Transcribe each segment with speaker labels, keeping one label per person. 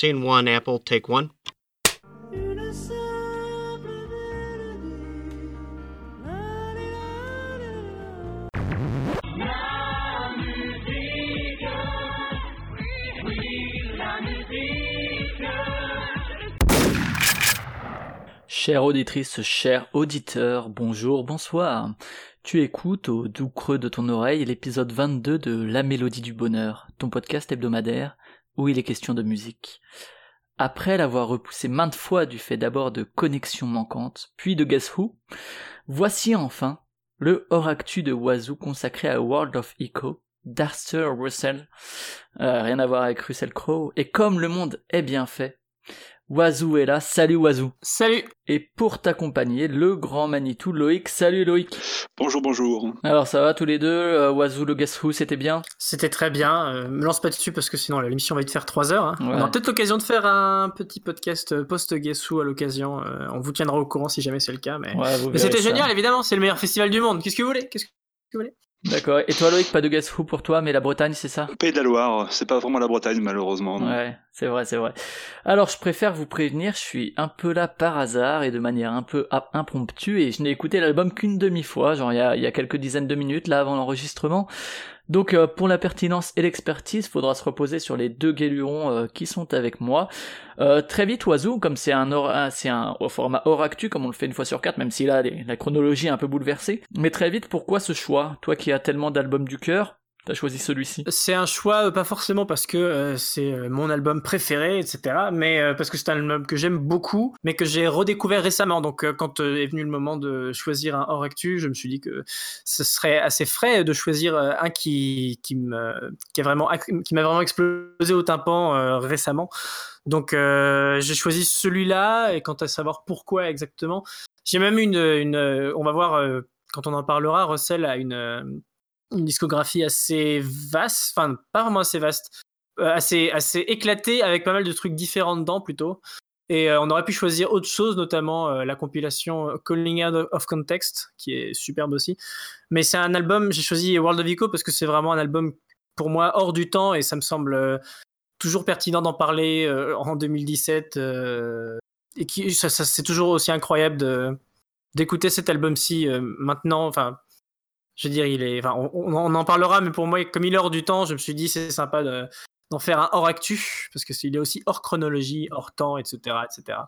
Speaker 1: Scene one, Apple, take one.
Speaker 2: Chère auditrice, cher auditeur, bonjour, bonsoir. Tu écoutes au doux creux de ton oreille l'épisode 22 de La Mélodie du Bonheur, ton podcast hebdomadaire où il est question de musique. Après l'avoir repoussé maintes fois du fait d'abord de connexions manquantes, puis de Guess Who, voici enfin le hors actu de Wazoo consacré à World of Echo, d'Arthur Russell, euh, rien à voir avec Russell Crowe, et comme le monde est bien fait, Wazoo est là, salut Wazoo.
Speaker 3: Salut
Speaker 2: Et pour t'accompagner, le grand Manitou Loïc, salut Loïc.
Speaker 4: Bonjour, bonjour.
Speaker 2: Alors ça va tous les deux, euh, Wazoo, le Guess Who, c'était bien?
Speaker 3: C'était très bien, euh, me lance pas dessus parce que sinon l'émission va être faire 3 heures. hein.
Speaker 2: Ouais.
Speaker 3: On aura peut-être l'occasion de faire un petit podcast euh, post-Guess Who à l'occasion, euh, on vous tiendra au courant si jamais c'est le cas. Mais,
Speaker 2: Ouais,
Speaker 3: mais c'était génial, évidemment, c'est le meilleur festival du monde. Qu'est-ce que vous voulez? Qu'est-ce que vous voulez?
Speaker 2: D'accord, et toi Loïc, pas de Guess Who pour toi, mais la Bretagne, c'est ça?
Speaker 4: Pays de la Loire, c'est pas vraiment la Bretagne malheureusement. non.
Speaker 2: Ouais, c'est vrai, c'est vrai. Alors, je préfère vous prévenir, je suis un peu là par hasard et de manière un peu impromptue et je n'ai écouté l'album qu'une demi-fois, genre il y a, il y a quelques dizaines de minutes là avant l'enregistrement. Donc, euh, pour la pertinence et l'expertise, faudra se reposer sur les deux guélurons euh, qui sont avec moi. Euh, très vite, Oiseau, comme c'est un, c'est un au format hors comme on le fait une fois sur quatre, même si là la chronologie est un peu bouleversée. Mais très vite, pourquoi ce choix? Toi qui as tellement d'albums du cœur, t'as choisi celui-ci.
Speaker 3: C'est un choix, euh, pas forcément parce que euh, c'est euh, mon album préféré, etc., mais euh, parce que c'est un album que j'aime beaucoup, mais que j'ai redécouvert récemment. Donc, euh, quand est venu le moment de choisir un hors actu, je me suis dit que ce serait assez frais de choisir un qui, qui me, qui vraiment, qui m'a vraiment explosé au tympan récemment. Donc, j'ai choisi celui-là, et quant à savoir pourquoi exactement, j'ai même une, une, on va voir quand on en parlera, Russell a une, une discographie assez vaste, enfin pas vraiment assez vaste, euh, assez, assez éclatée avec pas mal de trucs différents dedans plutôt. Et euh, on aurait pu choisir autre chose, notamment euh, la compilation Calling Out of Context, qui est superbe aussi. Mais c'est un album, j'ai choisi World of Echo parce que c'est vraiment un album pour moi hors du temps et ça me semble toujours pertinent d'en parler en 2017. euh, et qui, c'est toujours aussi incroyable d'écouter cet album-ci maintenant. Enfin, je veux dire, il est, enfin, on, on- en parlera, mais pour moi, comme il est hors du temps, je me suis dit c'est sympa de- d'en faire un hors actu parce que c'est- il est aussi hors chronologie, hors temps, etc., etc.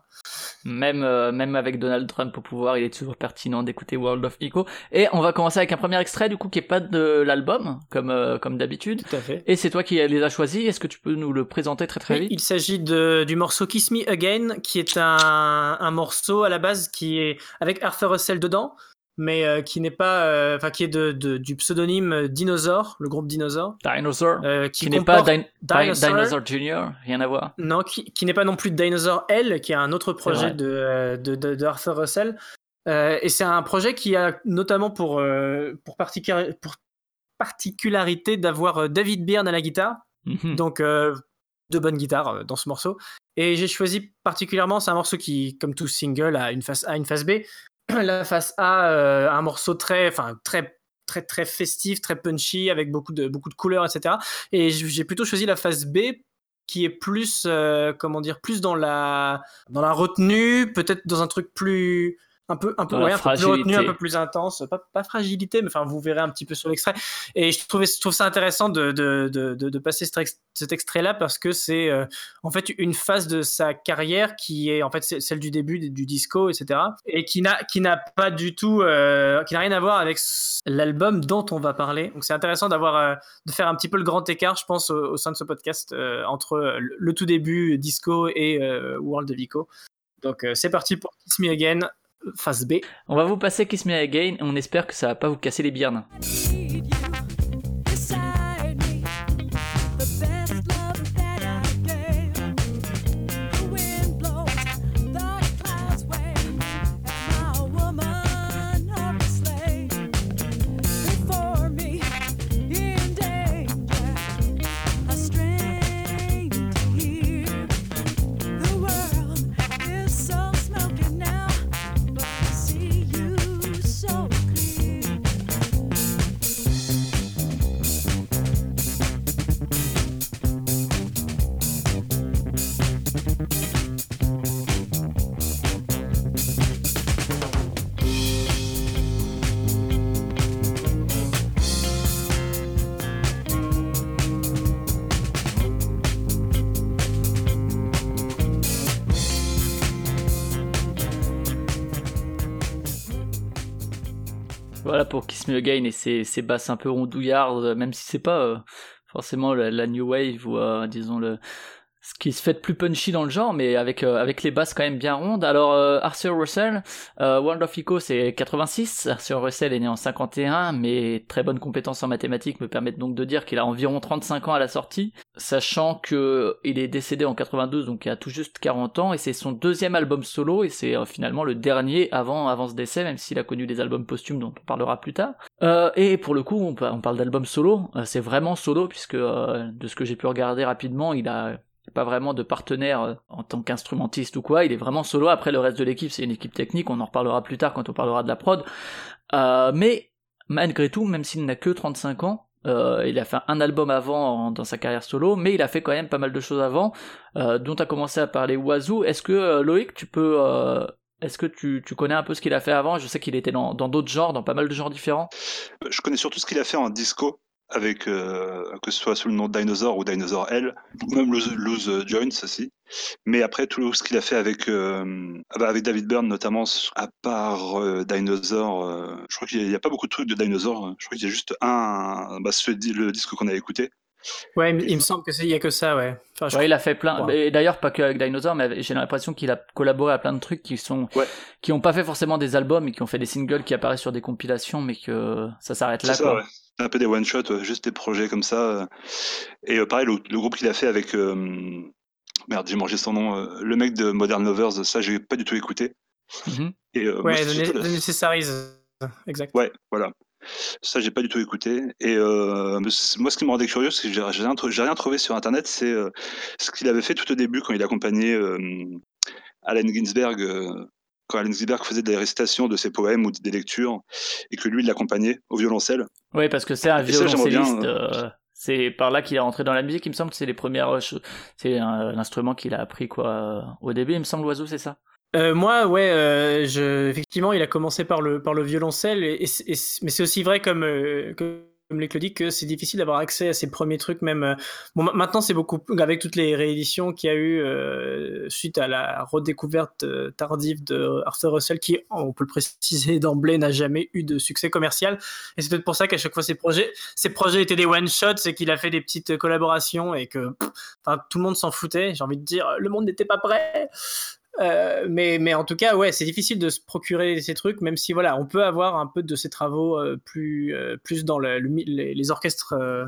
Speaker 2: Même, euh, même avec Donald Trump au pouvoir, il est toujours pertinent d'écouter World of Echo. Et on va commencer avec un premier extrait, du coup, qui est pas de l'album, comme, euh, comme d'habitude.
Speaker 3: Tout à fait.
Speaker 2: Et c'est toi qui les as choisis. Est-ce que tu peux nous le présenter très très
Speaker 3: Oui,
Speaker 2: vite?
Speaker 3: il s'agit de- du morceau Kiss Me Again, qui est un, un morceau à la base qui est avec Arthur Russell dedans, mais euh, qui n'est pas, euh, enfin qui est de, de- du pseudonyme Dinosaur, le groupe Dinosaur,
Speaker 2: Dinosaur.
Speaker 3: euh, qui,
Speaker 2: qui n'est pas Din- Din-
Speaker 3: Dinosaur.
Speaker 2: Dinosaur Jr., rien à voir.
Speaker 3: Non, qui, qui n'est pas non plus Dinosaur L, qui est un autre projet de, euh, de, Arthur Russell. Euh, et c'est un projet qui a notamment pour, euh, pour, pour particularité d'avoir euh, David Byrne à la guitare,
Speaker 2: Mhm.
Speaker 3: donc euh, de bonnes guitares euh, dans ce morceau. Et j'ai choisi particulièrement, c'est un morceau qui, comme tout single, a une face A, une face B. La face A, euh, un morceau très, enfin très très très festif, très punchy, avec beaucoup de beaucoup de couleurs, etc. Et j'ai plutôt choisi la face B qui est plus euh, comment dire plus dans la dans la retenue peut-être dans un truc plus un peu un peu, ouais, un peu plus retenu un peu plus intense. Pas, pas fragilité mais enfin vous verrez un petit peu sur l'extrait. Et je trouvais je trouve ça intéressant de de, de, de, passer cet, ex- cet extrait là parce que c'est euh, en fait une phase de sa carrière qui est en fait celle du début du disco etc et qui n'a qui n'a pas du tout euh, qui n'a rien à voir avec l'album dont on va parler. Donc c'est intéressant d'avoir euh, de faire un petit peu le grand écart, je pense, au, au sein de ce podcast entre le, tout début disco et World of Ico. Donc c'est parti pour Kiss Me Again, phase B.
Speaker 2: On va vous passer Kiss Me Again on espère que ça va pas vous casser les birnes. Pour Kiss Me Again et ses, ses basses un peu rondouillardes, même si c'est pas euh, forcément la, new wave ou euh, disons le qui se fait plus punchy dans le genre, mais avec euh, avec les basses quand même bien rondes. Alors euh, Arthur Russell, euh, World of Echo c'est 86, Arthur Russell est né en 51, mais très bonne compétence en mathématiques me permettent donc de dire qu'il a environ 35 ans à la sortie, sachant que il est décédé en 92, donc il a tout juste 40 ans, et c'est son deuxième album solo, et c'est euh, finalement le dernier avant avant ce décès, même s'il a connu des albums posthumes dont on parlera plus tard. Euh, et pour le coup, on, on parle d'album solo, euh, c'est vraiment solo puisque de ce que j'ai pu regarder rapidement, il a pas vraiment de partenaire euh, en tant qu'instrumentiste ou quoi, il est vraiment solo. Après le reste de l'équipe, c'est une équipe technique, on en reparlera plus tard quand on parlera de la prod. Euh, mais malgré tout, même s'il n'a que 35 ans, euh, il a fait un album avant dans sa carrière solo, mais il a fait quand même pas mal de choses avant, dont a commencé à parler Wazoo. Est-ce que Loïc, tu peux, est-ce que tu, connais un peu ce qu'il a fait avant? Je sais qu'il était dans d'autres genres, dans pas mal de genres différents.
Speaker 4: Je connais surtout ce qu'il a fait en disco, avec euh, que ce soit sous le nom de Dinosaur ou Dinosaur L, ou même Loose, Loose Joints aussi. Mais après, tout ce qu'il a fait avec, euh, ah bah, avec David Byrne, notamment, à part euh, Dinosaur, euh, je crois qu'il n'y a, pas beaucoup de trucs de Dinosaur. Je crois qu'il y a juste un, bah, ce- le disque qu'on a écouté.
Speaker 3: Ouais, il, me- il me semble que c'est il y a que ça, ouais. Enfin, je
Speaker 2: Ouais, il a fait plein.
Speaker 3: Ouais.
Speaker 2: Et d'ailleurs, pas que avec Dinosaur, mais j'ai l'impression qu'il a collaboré à plein de trucs qui sont,
Speaker 4: Ouais.
Speaker 2: qui ont pas fait forcément des albums, mais qui ont fait des singles qui apparaissent sur des compilations, mais que ça s'arrête là.
Speaker 4: C'est ça,
Speaker 2: quoi.
Speaker 4: Un peu des one-shots, ouais, juste des projets comme ça. euh. Et euh, pareil, le, le groupe qu'il a fait avec. euh, merde, j'ai mangé son nom. euh, le mec de Modern Lovers, ça, j'ai pas du tout écouté. Et, euh, moi,
Speaker 3: Ouais,
Speaker 4: c'est
Speaker 3: The, Ne- Necessaries. Exact.
Speaker 4: Ouais, voilà. Ça, j'ai pas du tout écouté. Et euh, moi, ce qui me rendait curieux, c'est que j'ai j'ai rien, rien trouvé sur Internet, c'est euh, ce qu'il avait fait tout au début quand il accompagnait euh, Allen Ginsberg, euh, quand Allen faisait des récitations de ses poèmes ou des lectures, et que lui, il l'accompagnait au violoncelle.
Speaker 2: Ouais, parce que c'est un violoncelliste. euh, c'est par là qu'il est rentré dans la musique. Il me semble que c'est les premières, euh, cho- c'est un, un instrument qu'il a appris quoi au début. Il me semble l'oiseau, c'est ça?
Speaker 3: Euh, moi, ouais, euh, je, effectivement, il a commencé par le, par le violoncelle, et, et c'est- et c'est- mais c'est aussi vrai comme, euh, comme les dit que c'est difficile d'avoir accès à ces premiers trucs, même. euh, bon, ma- maintenant, c'est beaucoup avec toutes les rééditions qu'il y a eu euh, suite à la redécouverte euh, tardive de Arthur Russell, qui, on peut le préciser d'emblée, n'a jamais eu de succès commercial. Et c'est peut-être pour ça qu'à chaque fois ces projets, ces projets étaient des one shots, c'est qu'il a fait des petites collaborations et que, pff, tout le monde s'en foutait. J'ai envie de dire, le monde n'était pas prêt. Euh, mais, mais en tout cas, ouais, c'est difficile de se procurer ces trucs, même si voilà, on peut avoir un peu de ces travaux euh, plus, euh, plus dans le, le les, les orchestres, euh,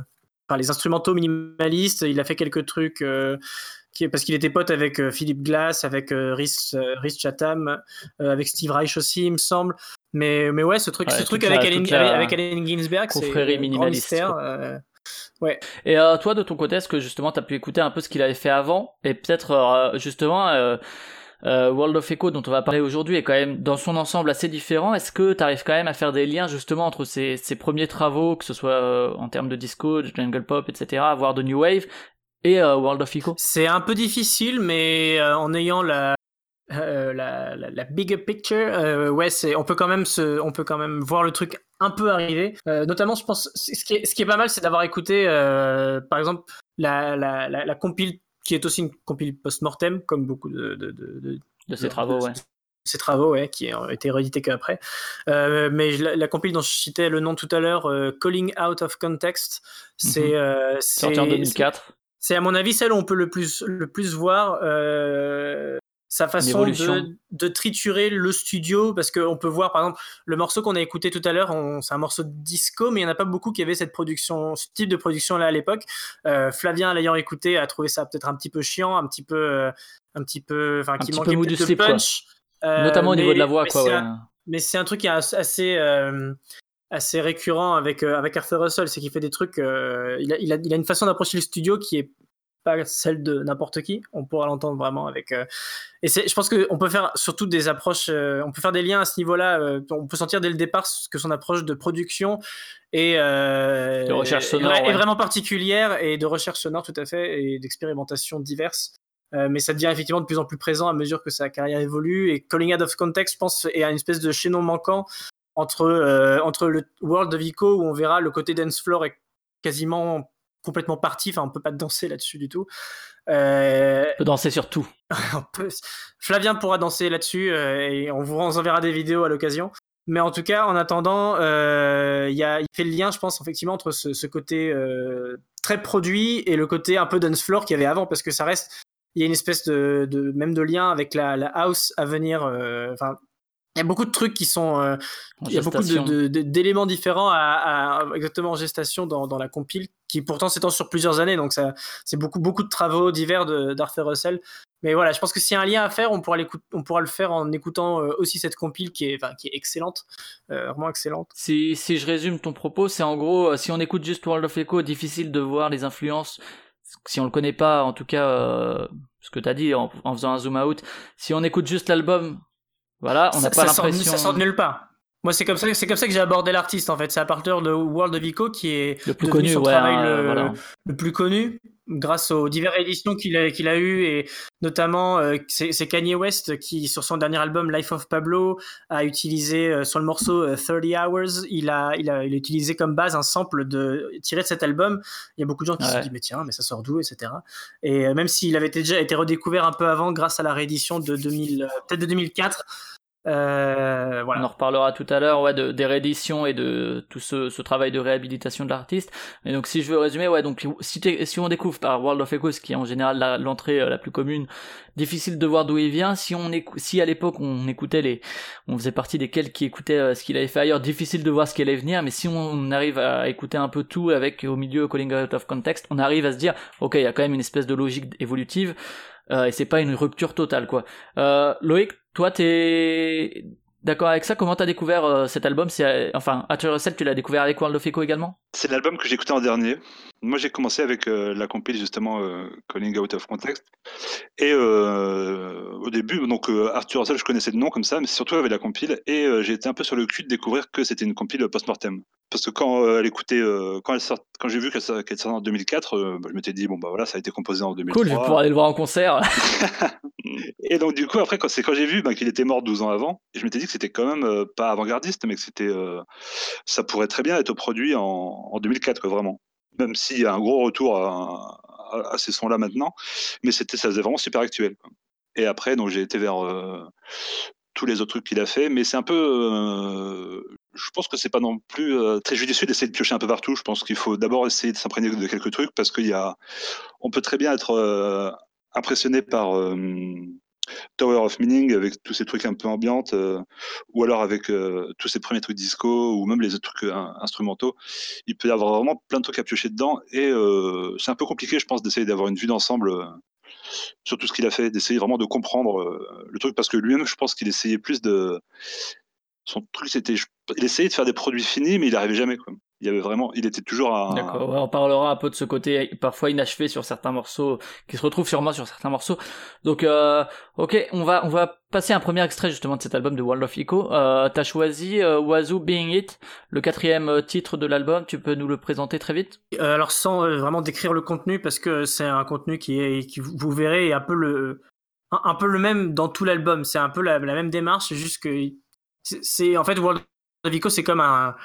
Speaker 3: enfin les instrumentaux minimalistes. Il a fait quelques trucs euh, qui, parce qu'il était pote avec Philippe Glass, avec Rhys, Rhys Chatham, euh, avec Steve Reich aussi, il me semble. Mais, mais ouais, ce truc,
Speaker 2: Ouais,
Speaker 3: ce truc avec, Allen, avec, Allen Ginsberg, c'est un mystère. euh,
Speaker 2: Et euh, toi, de ton côté, est-ce que justement t'as pu écouter un peu ce qu'il avait fait avant? Et peut-être euh, justement euh, euh, World of Echo dont on va parler aujourd'hui est quand même dans son ensemble assez différent. Est-ce que t'arrives quand même à faire des liens justement entre ses premiers travaux, que ce soit euh, en termes de disco, de jungle pop, etc., voire de new wave, et euh, World of Echo?
Speaker 3: C'est un peu difficile, mais en ayant la, la, la, bigger picture, ouais, c'est, on peut quand même se, on peut quand même voir le truc un peu arriver. Notamment, je pense, ce qui est, pas mal, c'est d'avoir écouté, par exemple, la, la, la, la compile qui est aussi une compile post-mortem, comme beaucoup de, de, de,
Speaker 2: ses travaux, ouais.
Speaker 3: ces travaux, ouais, qui ont été réédités qu'après. Euh, mais la, la compile dont je citais le nom tout à l'heure, euh, Calling Out of Context, c'est,
Speaker 2: Mhm.
Speaker 3: c'est,
Speaker 2: Sorti en 2004.
Speaker 3: c'est à mon avis celle où on peut le plus, le plus voir euh, sa façon de, de triturer le studio parce qu'on peut voir par exemple le morceau qu'on a écouté tout à l'heure, c'est un morceau de disco, mais il n'y en a pas beaucoup qui avaient cette production, ce type de production là à l'époque. Euh, Flavien l'ayant écouté a trouvé ça peut-être un petit peu chiant, un petit peu, euh, un petit peu, enfin qui
Speaker 2: peu
Speaker 3: manquait
Speaker 2: du
Speaker 3: de
Speaker 2: slip,
Speaker 3: punch. Euh,
Speaker 2: Notamment au niveau de la voix,
Speaker 3: mais
Speaker 2: quoi. Ouais.
Speaker 3: un- mais c'est un truc qui est as- assez euh, assez récurrent avec avec Arthur Russell, c'est qu'il fait des trucs. il, a, il, a, il a une façon d'approcher le studio qui est pas celle de n'importe qui. On pourra l'entendre vraiment avec. euh, et c'est, je pense que on peut faire surtout des approches. euh, on peut faire des liens à ce niveau-là. euh, on peut sentir dès le départ que son approche de production et
Speaker 2: De recherche sonore,
Speaker 3: est,
Speaker 2: ouais.
Speaker 3: vraiment particulière et de recherche sonore tout à fait et d'expérimentation diverses. Euh, mais ça devient effectivement de plus en plus présent à mesure que sa carrière évolue. Et Calling Out of Context, je pense, est une espèce de chaînon manquant entre, euh, entre le World of Ico, où on verra le côté dance floor est quasiment complètement parti. Enfin, on peut pas danser là-dessus du tout. Euh,
Speaker 2: On peut danser sur tout.
Speaker 3: peut- Flavien pourra danser là-dessus euh, et on vous enverra des vidéos à l'occasion. Mais en tout cas, en attendant, euh, il y a, fait le lien, je pense, effectivement, entre ce, ce côté très produit et le côté un peu dance floor qu'il y avait avant, parce que ça reste, il y a une espèce de, de même de lien avec la, la house à venir. Enfin, il y a beaucoup de trucs qui sont, euh, il y a beaucoup d'éléments différents à, à- exactement en gestation dans, dans la compile, qui pourtant s'étend sur plusieurs années, donc ça, c'est beaucoup beaucoup de travaux divers de- d'Arthur Russell. Mais voilà, je pense que s'il y a un lien à faire, on pourra, on pourra le faire en écoutant euh, aussi cette compile qui est, enfin, qui est excellente, euh, vraiment excellente.
Speaker 2: Si, si je résume ton propos, c'est en gros, euh, si on écoute juste World of Echo, difficile de voir les influences, si on le connaît pas, en tout cas, euh, ce que t'as dit en, en faisant un zoom out, si on écoute juste l'album, voilà, on n'a pas l'impression
Speaker 3: ça sort de nulle part. Moi, c'est comme ça, c'est comme ça que j'ai abordé l'artiste en fait. C'est à partir de World of Echo qui est
Speaker 2: le plus connu,
Speaker 3: son
Speaker 2: ouais,
Speaker 3: travail
Speaker 2: euh,
Speaker 3: le,
Speaker 2: voilà.
Speaker 3: le plus connu grâce aux diverses éditions qu'il a, qu'il a eues et notamment euh, c'est Kanye West qui sur son dernier album Life of Pablo a utilisé euh, sur le morceau euh, 30 Hours il a, il a il a utilisé comme base un sample de tiré de cet album il y a beaucoup de gens qui se
Speaker 2: Ouais.
Speaker 3: disent mais tiens mais ça sort d'où etc et euh, même s'il avait déjà été redécouvert un peu avant grâce à la réédition de 2000 euh, peut-être de 2004 euh, voilà
Speaker 2: On en reparlera tout à l'heure, ouais, de, des rééditions et de tout ce, ce travail de réhabilitation de l'artiste. Et donc, si je veux résumer, ouais, donc, si, si on découvre par World of Echoes, qui est en général l'entrée euh, la, plus commune, difficile de voir d'où il vient. Si on si à l'époque on écoutait les, on faisait partie des quelques qui écoutaient euh, ce qu'il avait fait ailleurs, difficile de voir ce qui allait venir. Mais si on arrive à écouter un peu tout avec au milieu calling out of context, on arrive à se dire, ok, il y a quand même une espèce de logique évolutive. euh, et c'est pas une rupture totale, quoi. Euh, Loïc, toi, t'es d'accord avec ça? Comment t'as découvert euh, cet album? Euh, enfin, Arthur Russell, tu l'as découvert avec World of Echo également?
Speaker 4: C'est l'album que j'ai écouté en dernier. Moi, j'ai commencé avec euh, la compile justement Calling Out of Context. Et au début, donc Arthur Russell, je connaissais le nom comme ça, mais surtout avec la compile. Et été un peu sur le cul de découvrir que c'était une compile post-mortem. Parce que quand euh, elle écoutait, euh, quand, elle sort, quand j'ai vu qu'elle qu'elle sortait en 2004, euh, bah, je m'étais dit bon bah voilà, ça a été composé en 2003.
Speaker 2: Cool, je vais pouvoir aller le voir en concert.
Speaker 4: Et donc du coup après quand c'est quand j'ai vu bah, qu'il était mort 12 ans avant, et je m'étais dit que c'était quand même pas avant-gardiste, mais que c'était ça pourrait très bien être produit en, en 2004 quoi, vraiment. Même s'il y a un gros retour à, à- à ces sons-là maintenant, mais c'était ça faisait vraiment super actuel. quoi. Et après donc j'ai été vers tous les autres trucs qu'il a fait, mais c'est un peu euh, je pense que c'est pas non plus euh, très judicieux d'essayer de piocher un peu partout. Je pense qu'il faut d'abord essayer de s'imprégner de quelques trucs parce qu'il y a, on peut très bien être euh, impressionné par euh, Tower of Meaning avec tous ces trucs un peu ambiantes, ou alors avec tous ces premiers trucs disco, ou même les autres trucs instrumentaux. Il peut y avoir vraiment plein de trucs à piocher dedans, et c'est un peu compliqué, je pense, d'essayer d'avoir une vue d'ensemble sur tout ce qu'il a fait, d'essayer vraiment de comprendre le truc, parce que lui-même, je pense qu'il essayait plus de. Son truc, c'était. Il essayait de faire des produits finis, mais il n'arrivait jamais, quoi. Il y avait vraiment. Il était toujours à.
Speaker 2: D'accord, ouais, on parlera un peu de ce côté parfois inachevé sur certains morceaux, qui se retrouve sûrement sur certains morceaux. Donc, euh, ok, on va on va passer un premier extrait justement de cet album de World of Echo. Euh, T'as choisi euh, Wazoo Being It, le quatrième euh, titre de l'album. Tu peux nous le présenter très vite?
Speaker 3: Euh, alors sans euh, vraiment décrire le contenu parce que c'est un contenu qui est qui vous verrez est un peu le un, un peu le même dans tout l'album c'est un peu la, la même démarche juste que c'est- c'est en fait World c'est comme un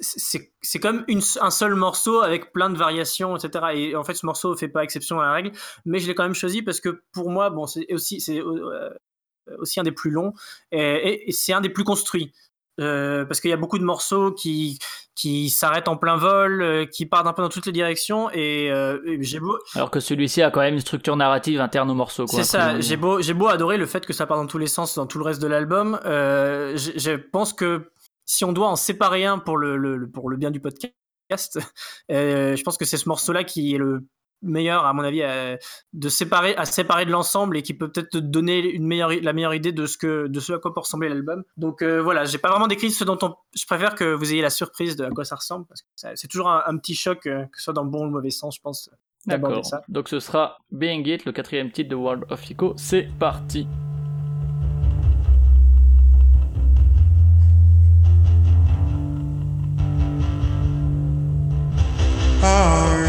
Speaker 3: c'est comme une, un seul morceau avec plein de variations etc et en fait ce morceau fait pas exception à la règle mais je l'ai quand même choisi parce que pour moi bon c'est aussi c'est euh, aussi un des plus longs et, et- et c'est un des plus construits. Euh, parce qu'il y a beaucoup de morceaux qui qui s'arrêtent en plein vol, euh, qui partent un peu dans toutes les directions et, euh, et j'ai beau
Speaker 2: Alors que celui-ci a quand même une structure narrative interne au morceau.
Speaker 3: c'est ça, j'ai beau j'ai beau adorer le fait que ça part dans tous les sens dans tout le reste de l'album, euh, je pense que si on doit en séparer un pour le, pour le bien du podcast, euh, je pense que c'est ce morceau-là qui est le meilleur à mon avis à, de séparer à séparer de l'ensemble et qui peut peut-être te donner une meilleure la meilleure idée de ce que de ce à quoi peut ressembler l'album donc euh, voilà j'ai pas vraiment décrit ce dont on je préfère que vous ayez la surprise de à quoi ça ressemble parce que c'est toujours un, un petit choc euh, que ce soit dans le bon ou le mauvais sens je pense
Speaker 2: D'accord. Donc ce sera Being It, le quatrième titre de World of Echo. C'est parti. power.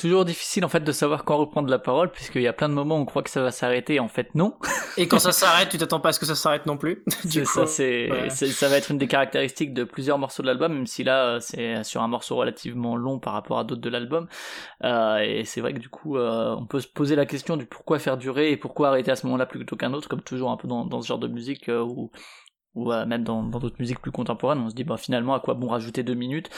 Speaker 2: Toujours difficile en fait de savoir quand reprendre la parole, puisqu'il y a plein de moments où on croit que ça va s'arrêter, et en fait non.
Speaker 3: Et quand ça s'arrête, tu t'attends pas à ce que ça s'arrête non plus. Du
Speaker 2: C'est
Speaker 3: coup,
Speaker 2: ça, c'est,
Speaker 3: ouais.
Speaker 2: ça va être une des caractéristiques de plusieurs morceaux de l'album, même si là euh, c'est sur un morceau relativement long par rapport à d'autres de l'album. Euh, et c'est vrai que du coup, euh, on peut se poser la question du pourquoi faire durer et pourquoi arrêter à ce moment-là plutôt qu'un autre, comme toujours un peu dans, dans ce genre de musique euh, où ou même dans d'autres musiques plus contemporaines, on se dit bah finalement à quoi bon rajouter deux minutes?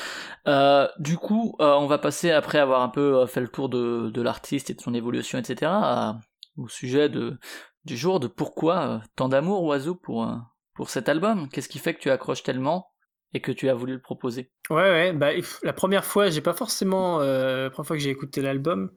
Speaker 2: Euh, du coup, euh, on va passer après avoir un peu euh, fait le tour de, de l'artiste et de son évolution, etc. au sujet de du jour de pourquoi tant d'amour Oiseau pour pour cet album? Qu'est-ce qui fait que tu accroches tellement et que tu as voulu le proposer?
Speaker 3: Ouais, ouais, bah, la première fois, j'ai pas forcément. la première fois que j'ai écouté l'album,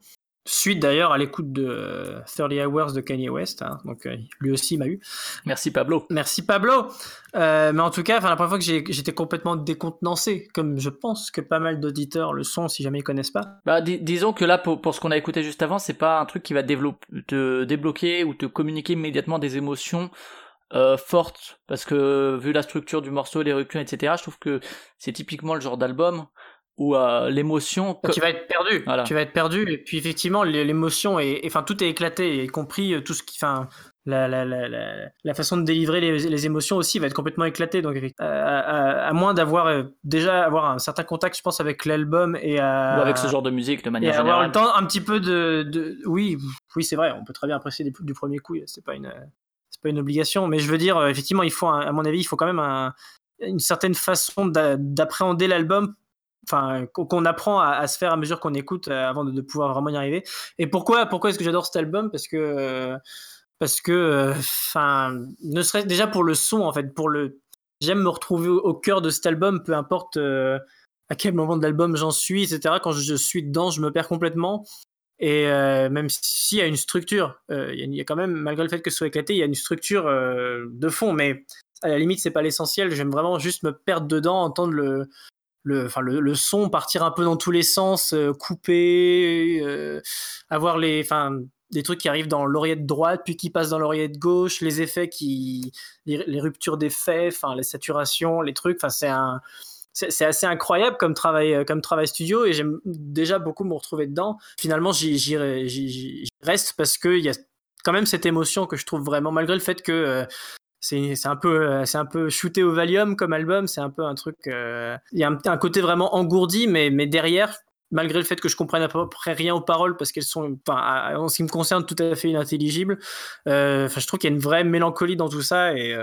Speaker 3: suite d'ailleurs à l'écoute de euh, 30 Hours de Kanye West, hein, donc euh, lui aussi m'a eu.
Speaker 2: Merci Pablo.
Speaker 3: Merci Pablo Euh, Mais en tout cas, enfin, la première fois que j'étais complètement décontenancé, comme je pense que pas mal d'auditeurs le sont si jamais ils connaissent pas.
Speaker 2: Bah, dis- disons que là, pour, pour ce qu'on a écouté juste avant, c'est pas un truc qui va te débloquer ou te communiquer immédiatement des émotions euh, fortes, parce que vu la structure du morceau, les ruptures, etc., je trouve que c'est typiquement le genre d'album où euh, l'émotion...
Speaker 3: Tu vas être perdu,
Speaker 2: Voilà.
Speaker 3: tu vas être perdu, et puis effectivement, l'é- l'émotion, et enfin, tout est éclaté, y compris euh, tout ce qui. Enfin, la, la, la, la, façon de délivrer les, les émotions aussi va être complètement éclatée. Donc, effect- à, à- à moins d'avoir euh, déjà avoir un certain contact, je pense, avec l'album et à,
Speaker 2: Ou avec ce genre de musique de
Speaker 3: et
Speaker 2: manière
Speaker 3: avoir
Speaker 2: générale.
Speaker 3: le temps un petit peu de, de oui, oui, c'est vrai, on peut très bien apprécier des- du premier coup. C'est pas une, c'est pas une obligation, mais je veux dire, euh, effectivement, il faut, un- à mon avis, il faut quand même un- une certaine façon d'a- d'appréhender l'album enfin qu'on apprend à, se faire à mesure qu'on écoute euh, avant de, pouvoir vraiment y arriver. Et pourquoi pourquoi est-ce que j'adore cet album? Parce que euh, parce que euh, enfin ne serait déjà pour le son en fait, pour le j'aime me retrouver au, cœur de cet album, peu importe à quel moment de l'album j'en suis, etc. Quand je suis dedans, je me perds complètement. Et même s'il y a une structure, il y y, a quand même, malgré le fait que ce soit éclaté, il y a une structure de fond, mais à la limite, c'est pas l'essentiel. J'aime vraiment juste me perdre dedans, entendre le, le, enfin, le, le son partir un peu dans tous les sens, euh, couper, euh, avoir les, enfin, des trucs qui arrivent dans l'oreillette droite, puis qui passent dans l'oreillette gauche, les effets qui, les, ruptures d'effets, enfin, les saturations, les trucs, enfin, c'est un, c'est assez incroyable comme travail, euh, comme travail studio et j'aime déjà beaucoup me retrouver dedans. Finalement, j'y reste parce qu'il y a quand même cette émotion que je trouve vraiment, malgré le fait que euh, c'est un peu euh, c'est un peu shooté au Valium comme album, c'est un peu un truc. euh, Il y a un, un côté vraiment engourdi, mais mais derrière. Malgré le fait que je comprenne à peu près rien aux paroles parce qu'elles sont, enfin, en ce qui me concerne, tout à fait inintelligibles, euh, enfin, je trouve qu'il y a une vraie mélancolie dans tout ça et,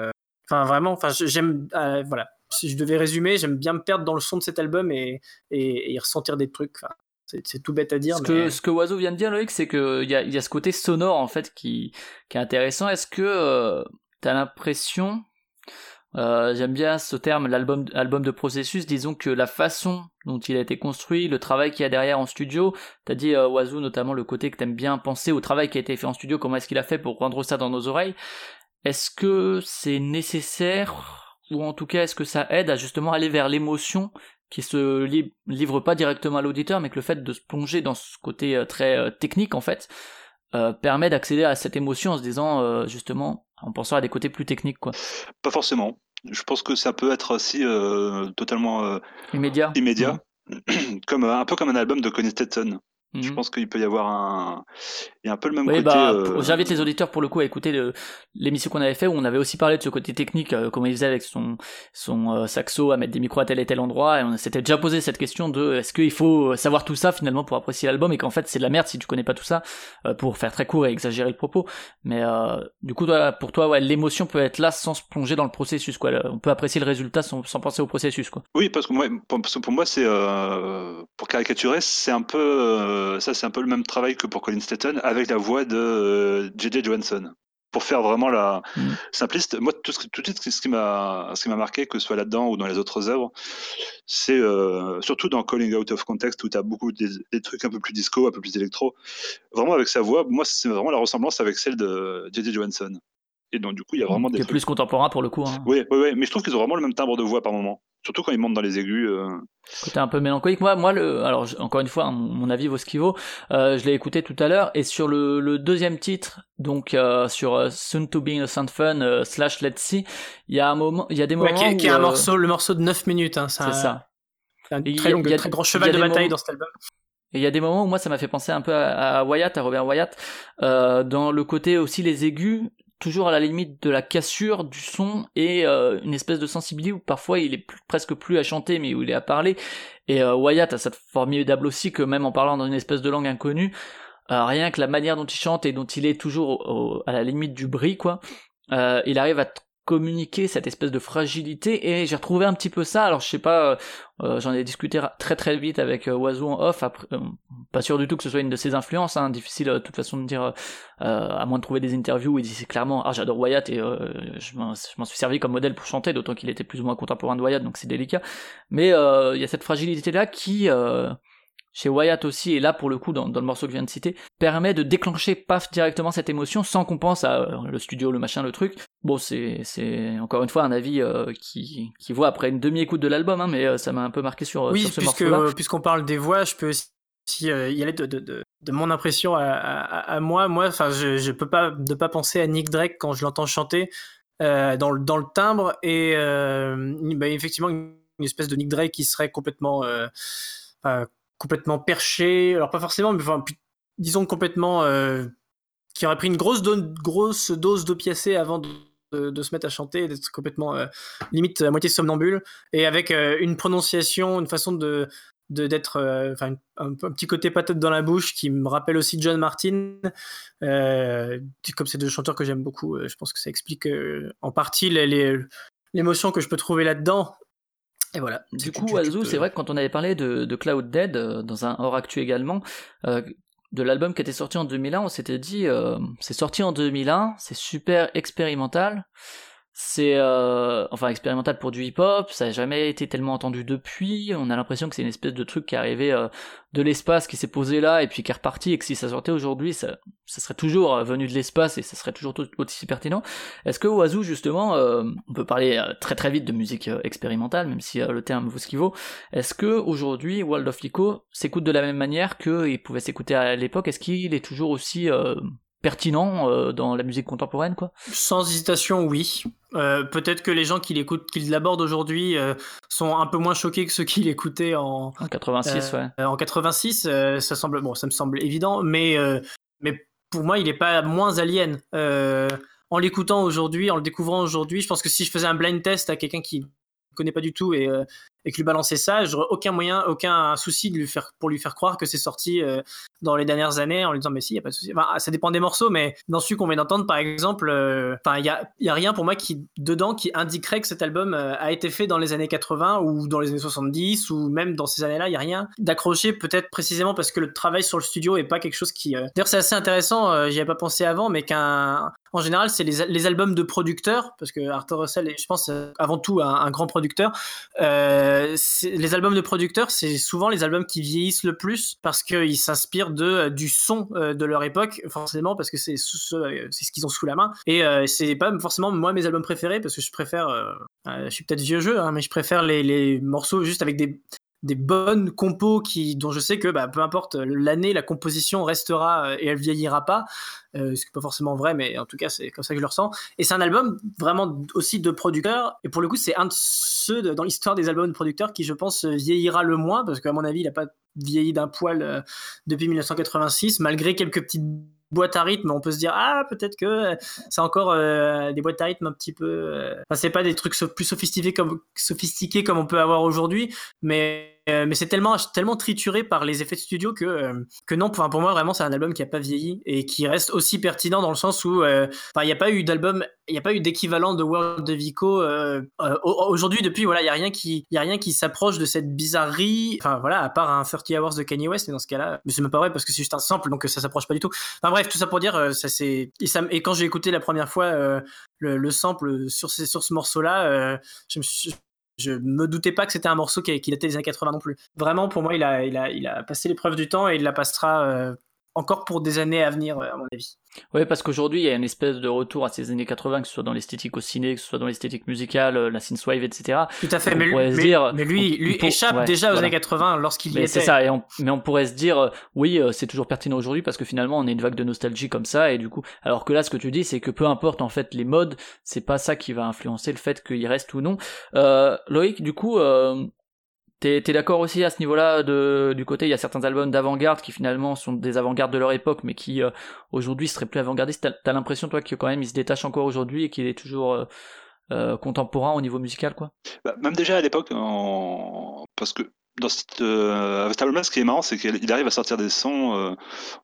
Speaker 3: enfin, vraiment, enfin, j'aime, voilà, si je devais résumer, j'aime bien me perdre dans le son de cet album et, et, et y ressentir des trucs. Enfin, c'est tout bête à dire,
Speaker 2: Ce
Speaker 3: mais
Speaker 2: que, ce que Oiseau vient de dire, Loïc, c'est qu'il y a, y a ce côté sonore, en fait, qui, qui est intéressant. Est-ce que euh, t'as l'impression, euh, j'aime bien ce terme, l'album album de processus, disons que la façon dont il a été construit, le travail qu'il y a derrière en studio, t'as dit, euh, notamment le côté que t'aimes bien penser au travail qui a été fait en studio, comment est-ce qu'il a fait pour rendre ça dans nos oreilles. Est-ce que c'est nécessaire, ou en tout cas, est-ce que ça aide à justement aller vers l'émotion qui se li- livre pas directement à l'auditeur, mais que le fait de se plonger dans ce côté euh, très euh, technique en fait permet d'accéder à cette émotion en se disant justement en pensant à des côtés plus techniques quoi.
Speaker 4: Pas forcément. Je pense que ça peut être aussi euh, totalement euh,
Speaker 2: Immédiat.
Speaker 4: immédiat, comme un peu comme un album de Connie Stetson.
Speaker 2: Mhm.
Speaker 4: Je pense qu'il peut y avoir un, il y a un peu le même
Speaker 2: Oui,
Speaker 4: côté.
Speaker 2: bah,
Speaker 4: euh,
Speaker 2: j'invite les auditeurs pour le coup à écouter l'émission qu'on avait fait où on avait aussi parlé de ce côté technique, euh, comment il faisait avec son, son euh, saxo à mettre des micros à tel et tel endroit, et on s'était déjà posé cette question de est-ce qu'il faut savoir tout ça finalement pour apprécier l'album, et qu'en fait c'est de la merde si tu connais pas tout ça, pour faire très court et exagérer le propos. Mais du coup, toi, pour toi, ouais, l'émotion peut être là sans se plonger dans le processus, quoi. On peut apprécier le résultat sans, sans penser au processus, quoi.
Speaker 4: Oui, parce que moi, pour, moi, c'est pour caricaturer, c'est un peu euh, ça, c'est un peu le même travail que pour Colin Stetton avec la voix de euh, J.J. Johansson. Pour faire vraiment la
Speaker 2: Mhm.
Speaker 4: simpliste. Moi, tout, ce, tout de suite, ce qui m'a, ce qui m'a marqué, que ce soit là-dedans ou dans les autres œuvres, c'est euh, surtout dans Calling Out of Context où tu as beaucoup des, des trucs un peu plus disco, un peu plus électro. Vraiment avec sa voix, moi, c'est vraiment la ressemblance avec celle de J.J. Johansson. Et donc, du coup, il y a vraiment
Speaker 2: Qui
Speaker 4: des
Speaker 2: est
Speaker 4: trucs.
Speaker 2: plus contemporain pour le coup. Hein.
Speaker 4: Oui, oui, oui, mais je trouve qu'ils ont vraiment le même timbre de voix par moment. Surtout quand ils montent dans les aigus. euh.
Speaker 2: côté un peu mélancolique. Moi, moi, le, alors encore une fois, hein, mon, avis vaut ce qu'il vaut. Euh, je l'ai écouté tout à l'heure et sur le, le deuxième titre, donc euh, sur euh, Soon to Be Innocent Fun euh, slash Let's See, il y a un moment, il y a des moments
Speaker 3: Ouais, qui, est- qui un
Speaker 2: euh,
Speaker 3: morceau, le morceau de 9 minutes. Hein,
Speaker 2: C'est ça.
Speaker 3: C'est un
Speaker 2: Et il y
Speaker 3: très,
Speaker 2: a-
Speaker 3: long,
Speaker 2: a-
Speaker 3: très grand cheval de
Speaker 2: des
Speaker 3: bataille
Speaker 2: moments-
Speaker 3: dans cet album.
Speaker 2: Et il y a des moments où moi ça m'a fait penser un peu à, à Wyatt, à Robert Wyatt, euh, dans le côté aussi les aigus, toujours à la limite de la cassure du son et euh, une espèce de sensibilité où parfois il est presque plus à chanter mais où il est à parler. Et euh, Wyatt a cette formidable aussi que même en parlant dans une espèce de langue inconnue, euh, rien que la manière dont il chante et dont il est toujours à la limite du bris quoi, il arrive à communiquer cette espèce de fragilité et j'ai retrouvé un petit peu ça. Alors je sais pas euh, euh, j'en ai discuté très très vite avec euh, Oiseau en off. Après euh, pas sûr du tout que ce soit une de ses influences hein, difficile de toute façon de dire à moins de trouver des interviews où il disait clairement ah j'adore Wyatt et je m'en suis servi comme modèle pour chanter d'autant qu'il était plus ou moins contemporain de Wyatt donc c'est délicat. Mais il y a cette fragilité là qui chez Wyatt aussi, et là pour le coup dans, dans le morceau que je viens de citer, permet de déclencher paf directement cette émotion sans qu'on pense à euh, le studio, le machin, le truc. Bon, c'est c'est encore une fois un avis euh, qui, qui voit après une demi-écoute de l'album, hein, mais euh, ça m'a un peu marqué sur,
Speaker 3: Oui,
Speaker 2: sur ce morceau-là.
Speaker 3: puisqu'on parle des voix, je peux aussi y aller de, de, de, de mon impression à, à, à moi. Moi, enfin, je, je peux pas ne pas penser à Nick Drake quand je l'entends chanter dans, le, dans le timbre et bah, effectivement une espèce de Nick Drake qui serait complètement complètement perché. Alors pas forcément, mais enfin, disons complètement euh, qui aurait pris une grosse, grosse dose d'opiacé avant de, se mettre à chanter, d'être complètement euh, limite à moitié somnambule et avec euh, une prononciation, une façon de d'être enfin un, un petit côté patate dans la bouche qui me rappelle aussi John Martin comme ces deux chanteurs que j'aime beaucoup je pense que ça explique en partie l'émotion que je peux trouver là-dedans et voilà.
Speaker 2: Du
Speaker 3: Tu-
Speaker 2: coup,
Speaker 3: tu- peux-
Speaker 2: c'est vrai que quand on avait parlé de, de Cloud Dead, euh, dans un hors actu également, euh, de l'album qui était sorti en 2001, on s'était dit, euh, c'est sorti en 2001, c'est super expérimental, c'est euh, enfin expérimental pour du hip-hop, ça n'a jamais été tellement entendu depuis, on a l'impression que c'est une espèce de truc qui est arrivé euh, de l'espace, qui s'est posé là, et puis qui est reparti, et que si ça sortait aujourd'hui, ça, ça serait toujours euh, venu de l'espace, et ça serait toujours tout- aussi pertinent. Est-ce que Oiseau, justement, euh, on peut parler euh, très très vite de musique euh, expérimentale, même si le terme vaut ce qu'il vaut, est-ce que aujourd'hui World of Lico s'écoute de la même manière qu'il pouvait s'écouter à l'époque? Est-ce qu'il est toujours aussi pertinent dans la musique contemporaine, quoi?
Speaker 3: Sans hésitation, oui. Euh, Peut-être que les gens qui l'écoutent, qui l'abordent aujourd'hui, euh, sont un peu moins choqués que ceux qui l'écoutaient en,
Speaker 2: En 86, ouais.
Speaker 3: euh, en 86. euh, ça semble, bon, ça me semble évident, mais mais pour moi, il est pas moins alien. En l'écoutant aujourd'hui, en le découvrant aujourd'hui, je pense que si je faisais un blind test à quelqu'un qui ne connaît pas du tout et, et que lui balançait ça, j'aurais aucun moyen, aucun souci de lui faire, pour lui faire croire que c'est sorti euh, dans les dernières années en lui disant mais si, il a pas de souci. Enfin, ça dépend des morceaux, mais dans celui qu'on vient d'entendre, par exemple, euh, il y a, y a rien pour moi qui dedans qui indiquerait que cet album euh, a été fait dans les années 80 ou dans les années 70 ou même dans ces années-là. Il y a rien d'accroché, peut-être précisément parce que le travail sur le studio est pas quelque chose qui. euh, D'ailleurs, c'est assez intéressant. euh, J'y avais pas pensé avant, mais qu'un en général, c'est les, les albums de producteurs, parce que Arthur Russell est, je pense, euh, avant tout un, grand producteur. Euh, les albums de producteurs, c'est souvent les albums qui vieillissent le plus parce qu'ils s'inspirent de euh, du son euh, de leur époque, forcément, parce que c'est ce, ce- qu'ils ont sous la main. Et euh, c'est pas forcément moi mes albums préférés, parce que je préfère, euh, je suis peut-être vieux jeu, hein, mais je préfère les, les morceaux juste avec des des bonnes compos qui dont je sais que bah, peu importe l'année la composition restera euh, et elle vieillira pas euh, ce qui est pas forcément vrai mais en tout cas c'est comme ça que je le ressens. Et c'est un album vraiment aussi de producteurs et pour le coup c'est un de ceux dans l'histoire des albums de producteurs qui je pense vieillira le moins parce qu'à mon avis il a pas vieilli d'un poil euh, depuis 1986 malgré quelques petites boîtes à rythme on peut se dire ah peut-être que euh, c'est encore euh, des boîtes à rythme un petit peu euh, enfin c'est pas des trucs plus sophistiqués comme sophistiqués comme on peut avoir aujourd'hui mais euh, mais c'est tellement tellement trituré par les effets de studio que euh, que non enfin, pour moi vraiment c'est un album qui a pas vieilli et qui reste aussi pertinent dans le sens où euh, il n'y a pas eu d'album il n'y a pas eu d'équivalent de World of Vico euh, au- aujourd'hui depuis voilà il y a rien qui y a rien qui s'approche de cette bizarrerie. Enfin voilà à part un 30 Hours de Kanye West mais dans ce cas-là c'est même pas vrai parce que c'est juste un sample donc ça s'approche pas du tout. Enfin bref tout ça pour dire ça c'est et, quand j'ai écouté la première fois le, le sample sur sur ce morceau là je me suis je me doutais pas que c'était un morceau qui, qui datait des années 80 non plus. Vraiment, pour moi, il a, passé l'épreuve du temps et il la passera euh, encore pour des années à venir, euh, à mon avis.
Speaker 2: Ouais, parce qu'aujourd'hui, il y a une espèce de retour à ces années 80, que ce soit dans l'esthétique au ciné, que ce soit dans l'esthétique musicale, euh, la synthwave, etc.
Speaker 3: Tout à fait,
Speaker 2: On
Speaker 3: mais, lui-
Speaker 2: pourrait se
Speaker 3: mais,
Speaker 2: dire-
Speaker 3: mais lui,
Speaker 2: on-
Speaker 3: lui
Speaker 2: on
Speaker 3: échappe
Speaker 2: ouais,
Speaker 3: déjà aux
Speaker 2: voilà.
Speaker 3: années 80 lorsqu'il y
Speaker 2: Mais
Speaker 3: était.
Speaker 2: c'est ça, et mais on pourrait se dire, euh, oui, c'est toujours pertinent aujourd'hui parce que finalement, on a une vague de nostalgie comme ça, et du coup, alors que là, ce que tu dis, c'est que peu importe en fait les modes, c'est pas ça qui va influencer le fait qu'il reste ou non. Euh, Loïc, du coup, euh, T'es d'accord aussi à ce niveau-là du côté il y a certains albums d'avant-garde qui finalement sont des avant-gardes de leur époque mais qui euh, aujourd'hui seraient plus avant-gardistes. T'as t'as l'impression toi que quand même il se détache encore aujourd'hui et qu'il est toujours euh, euh, contemporain au niveau musical quoi?
Speaker 4: Bah, même déjà à l'époque, parce que dans cette, euh, avec cet album-là, ce qui est marrant, c'est qu'il arrive à sortir des sons. euh,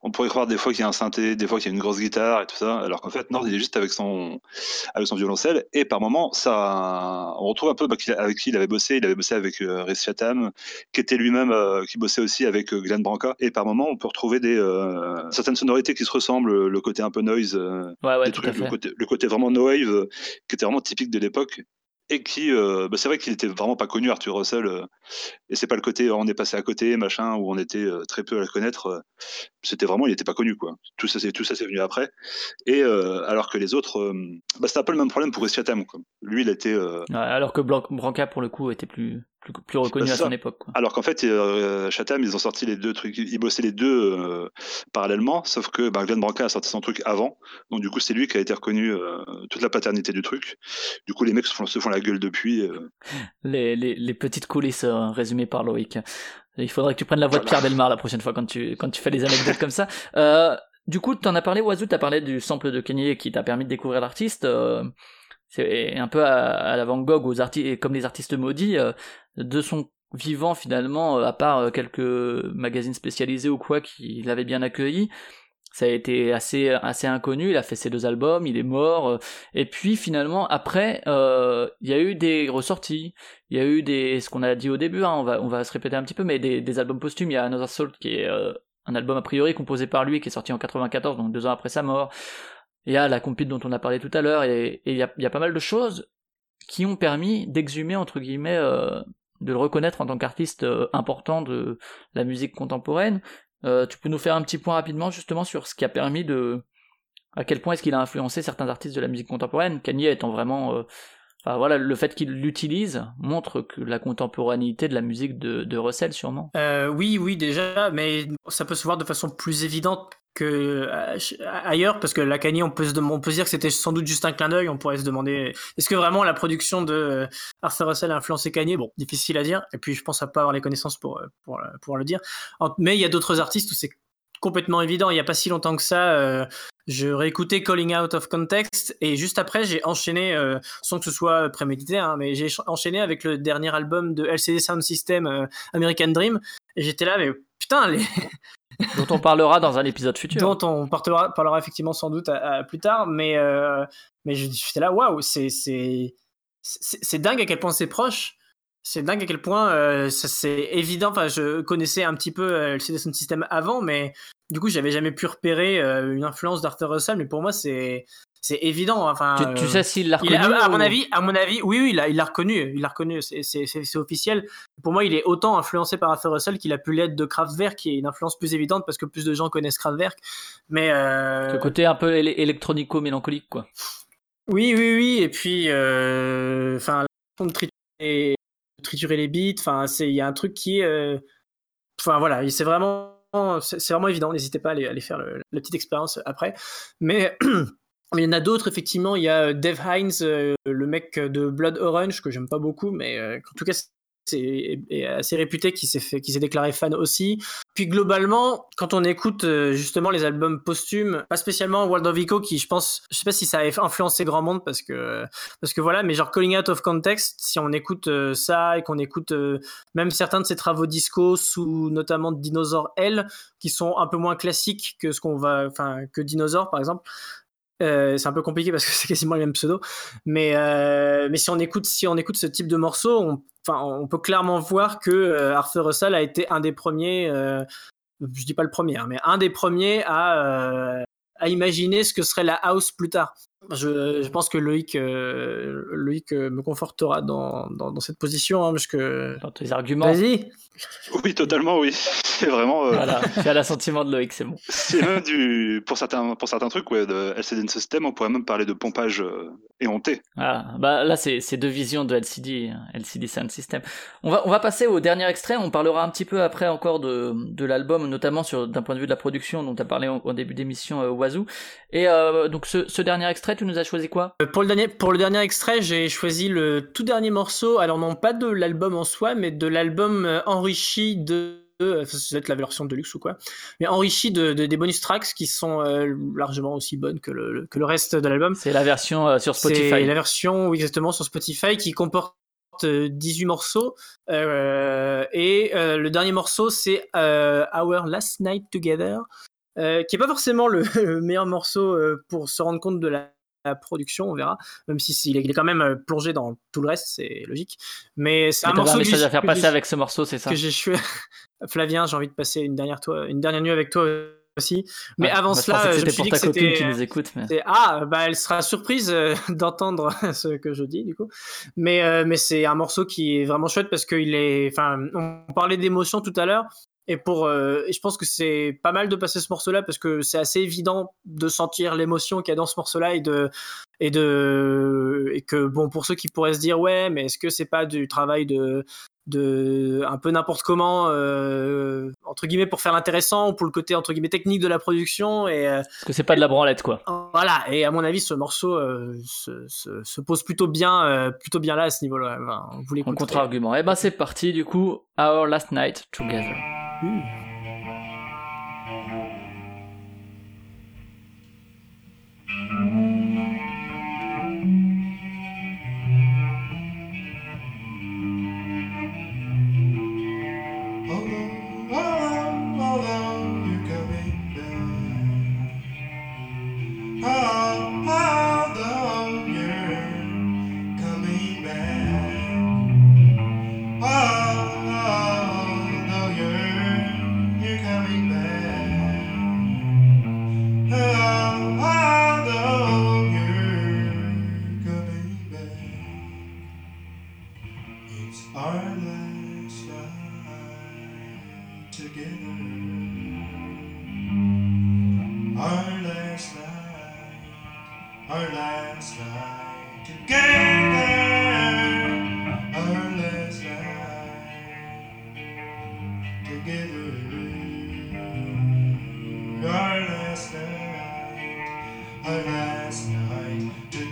Speaker 4: on pourrait croire des fois qu'il y a un synthé, des fois qu'il y a une grosse guitare et tout ça, alors qu'en fait, non, il est juste avec son, avec son violoncelle. Et par moments, ça, on retrouve un peu bah, avec qui il avait bossé. Il avait bossé avec euh, Rhys Chatham, qui était lui-même, euh, qui bossait aussi avec Glenn Branca. Et par moments, on peut retrouver des certaines sonorités qui se ressemblent, le côté un peu noise,
Speaker 2: Ouais ouais
Speaker 4: des
Speaker 2: tout
Speaker 4: trucs,
Speaker 2: à fait.
Speaker 4: le, côté, le côté vraiment no wave, qui était vraiment typique de l'époque. Et qui, euh, bah, c'est vrai qu'il était vraiment pas connu, Arthur Russell. euh, et c'est pas le côté on est passé à côté, machin, où on était euh, très peu à le connaître. euh, c'était vraiment, il était pas connu, quoi. Tout ça, c'est tout ça, c'est venu après. Et euh, alors que les autres, bah, c'était un peu le même problème pour quoi. Lui, il était,
Speaker 2: alors que Blanc- Branca pour le coup était plus plus, plus reconnu à son époque quoi.
Speaker 4: alors qu'en fait, euh, Chatham, ils ont sorti les deux trucs, ils bossaient les deux euh, parallèlement, sauf que bah, Glenn Branca a sorti son truc avant, donc du coup, c'est lui qui a été reconnu euh, toute la paternité du truc. Du coup, les mecs se font, se font la gueule depuis. euh,
Speaker 2: Les, les, les petites coulisses euh, résumées par Loïc. Il faudrait que tu prennes la voix de Pierre Delmar la prochaine fois quand tu, quand tu fais des anecdotes comme ça. Euh, du coup, t'en as parlé, Wazoo, t'as parlé du sample de Kanye qui t'a permis de découvrir l'artiste. C'est un peu à, à la Van Gogh, aux artistes, comme les artistes maudits, euh, de son vivant finalement, euh, à part euh, quelques magazines spécialisés ou quoi qui l'avaient bien accueilli. Ça a été assez assez inconnu. Il a fait ses deux albums, il est mort. et puis finalement, après, il y a eu des ressorties. Il y a eu des, ce qu'on a dit au début, hein, on va on va se répéter un petit peu, mais des, des albums posthumes. Il y a Another Soul qui est un album a priori composé par lui qui est sorti en 94, donc deux ans après sa mort. Il y a la compil dont on a parlé tout à l'heure, et, il, y a, pas mal de choses qui ont permis d'exhumer entre guillemets, euh, de le reconnaître en tant qu'artiste euh, important de la musique contemporaine. Euh, tu peux nous faire un petit point rapidement justement sur ce qui a permis de, à quel point est-ce qu'il a influencé certains artistes de la musique contemporaine, Kanye étant vraiment Enfin voilà, le fait qu'il l'utilise montre que la contemporanéité de la musique de, de Russell, sûrement.
Speaker 3: Euh, oui, oui, déjà, mais ça peut se voir de façon plus évidente que euh, ailleurs, parce que la Kanye, on peut se, on peut dire que c'était sans doute juste un clin d'œil. On pourrait se demander est-ce que vraiment la production de euh, Arthur Russell a influencé Kanye? Bon, difficile à dire. Et puis, je pense à pas avoir les connaissances pour euh, pour, pouvoir le dire. Mais il y a d'autres artistes où c'est complètement évident. Il y a pas si longtemps que ça, je réécoutais Calling Out of Context et juste après, j'ai enchaîné, euh, sans que ce soit prémédité, hein, mais j'ai ch- enchaîné avec le dernier album de LCD Sound System, euh, American Dream. Et j'étais là, mais putain, les,
Speaker 2: Dont on parlera dans un épisode futur.
Speaker 3: dont on parlera, parlera effectivement sans doute à- à plus tard, mais, euh, mais j'étais là, waouh, c'est dingue à quel point c'est proche. C'est dingue à quel point euh, c'est évident. Enfin, je connaissais un petit peu euh, le CD Sound System avant, mais du coup, j'avais jamais pu repérer euh, une influence d'Arthur Russell. Mais pour moi, c'est, c'est évident. Enfin,
Speaker 2: Tu, tu sais s'il l'a
Speaker 3: il
Speaker 2: reconnu
Speaker 3: a- à, mon avis, à mon avis, oui, oui, il l'a, il reconnu, il l'a reconnu, c'est, officiel. Pour moi, il est autant influencé par Arthur Russell qu'il a pu l'être de Kraftwerk, qui est une influence plus évidente parce que plus de gens connaissent Kraftwerk. Mais
Speaker 2: Le côté un peu éle- électronico-mélancolique, quoi.
Speaker 3: oui, oui, oui, et puis, enfin, la de de triturer les beats, enfin, il y a un truc qui est, euh, enfin voilà, c'est vraiment, c'est, vraiment évident. N'hésitez pas à aller, faire la petite expérience après. Mais il y en a d'autres, effectivement. Il y a euh, Dave Hines, euh, le mec de Blood Orange, que j'aime pas beaucoup, mais en tout cas, est assez réputé, qui s'est fait, qui s'est déclaré fan aussi. Puis globalement, quand on écoute euh, justement les albums posthumes, pas spécialement World of Echo, qui je pense, je sais pas si ça a influencé grand monde parce que parce que voilà, mais genre Calling Out of Context, si on écoute euh, ça et qu'on écoute euh, même certains de ses travaux disco sous notamment Dinosaur L, qui sont un peu moins classiques que ce qu'on va, enfin que Dinosaur par exemple. Euh, c'est un peu compliqué parce que c'est quasiment le même pseudo, mais euh, mais si on écoute si on écoute ce type de morceau, on, enfin on peut clairement voir que euh, Arthur Russell a été un des premiers, je dis pas le premier, hein, mais un des premiers à à imaginer ce que serait la house plus tard. Je, je pense que Loïc, Loïc me confortera dans, dans, dans cette position, hein, parce que
Speaker 2: Dans tes arguments.
Speaker 3: vas-y.
Speaker 4: Oui, totalement, oui. C'est vraiment. euh,
Speaker 2: Voilà, tu as l'assentiment de Loïc, c'est bon.
Speaker 4: C'est même du. Pour certains, pour certains trucs, ouais, de LCD System, on pourrait même parler de pompage euh, éhonté.
Speaker 2: Ah, bah là, c'est c'est deux visions de LCD, hein, LCD Sound System. On va, on va passer au dernier extrait. On parlera un petit peu après encore de, de l'album, notamment sur d'un point de vue de la production dont tu as parlé au, au début d'émission euh, Wazoo. Et euh, donc, ce, ce dernier extrait, tu nous as choisi quoi?
Speaker 3: Euh, Pour le dernier, pour le dernier extrait, j'ai choisi le tout dernier morceau. Alors non pas de l'album en soi, mais de l'album euh, enrichi de euh, ça doit être la version de luxe ou quoi, mais enrichi de, de- des bonus tracks qui sont euh, largement aussi bonnes que le, que le reste de l'album.
Speaker 2: C'est la version euh, sur
Speaker 3: C'est
Speaker 2: Spotify.
Speaker 3: la version, oui, exactement, sur Spotify qui comporte euh, 18 morceaux. Euh, et euh, le dernier morceau, c'est euh, Our Last Night Together, euh, qui est pas forcément le, le meilleur morceau euh, pour se rendre compte de la, la production, on verra. Même si il est, quand même euh, plongé dans tout le reste, c'est logique. Mais c'est un morceau
Speaker 2: un message à faire passer avec ce morceau, c'est ça
Speaker 3: que j'ai. Flavien, j'ai envie de passer une dernière, toi, une dernière nuit avec toi aussi. Mais
Speaker 2: Ouais,
Speaker 3: avant
Speaker 2: je
Speaker 3: cela,
Speaker 2: que
Speaker 3: je me suis dit que c'était.
Speaker 2: qui nous écoute. Mais...
Speaker 3: Ah, bah elle sera surprise euh, d'entendre ce que je dis du coup. Mais euh, mais c'est un morceau qui est vraiment chouette parce qu'il est. Enfin, on parlait d'émotion tout à l'heure. Et pour, euh, et je pense que c'est pas mal de passer ce morceau-là parce que c'est assez évident de sentir l'émotion qu'il y a dans ce morceau-là et de et de et que bon pour ceux qui pourraient se dire ouais mais est-ce que c'est pas du travail de de un peu n'importe comment euh, entre guillemets pour faire l'intéressant ou pour le côté entre guillemets technique de la production et euh,
Speaker 2: Parce que c'est pas de la branlette, quoi.
Speaker 3: voilà, et à mon avis, ce morceau euh, se, se- se pose plutôt bien, plutôt bien là à ce niveau-là. Enfin, vous
Speaker 2: En
Speaker 3: l'écouterez.
Speaker 2: contre-argument. Eh ben, c'est parti, du coup. Our Last Night Together.
Speaker 1: 嗯。Last night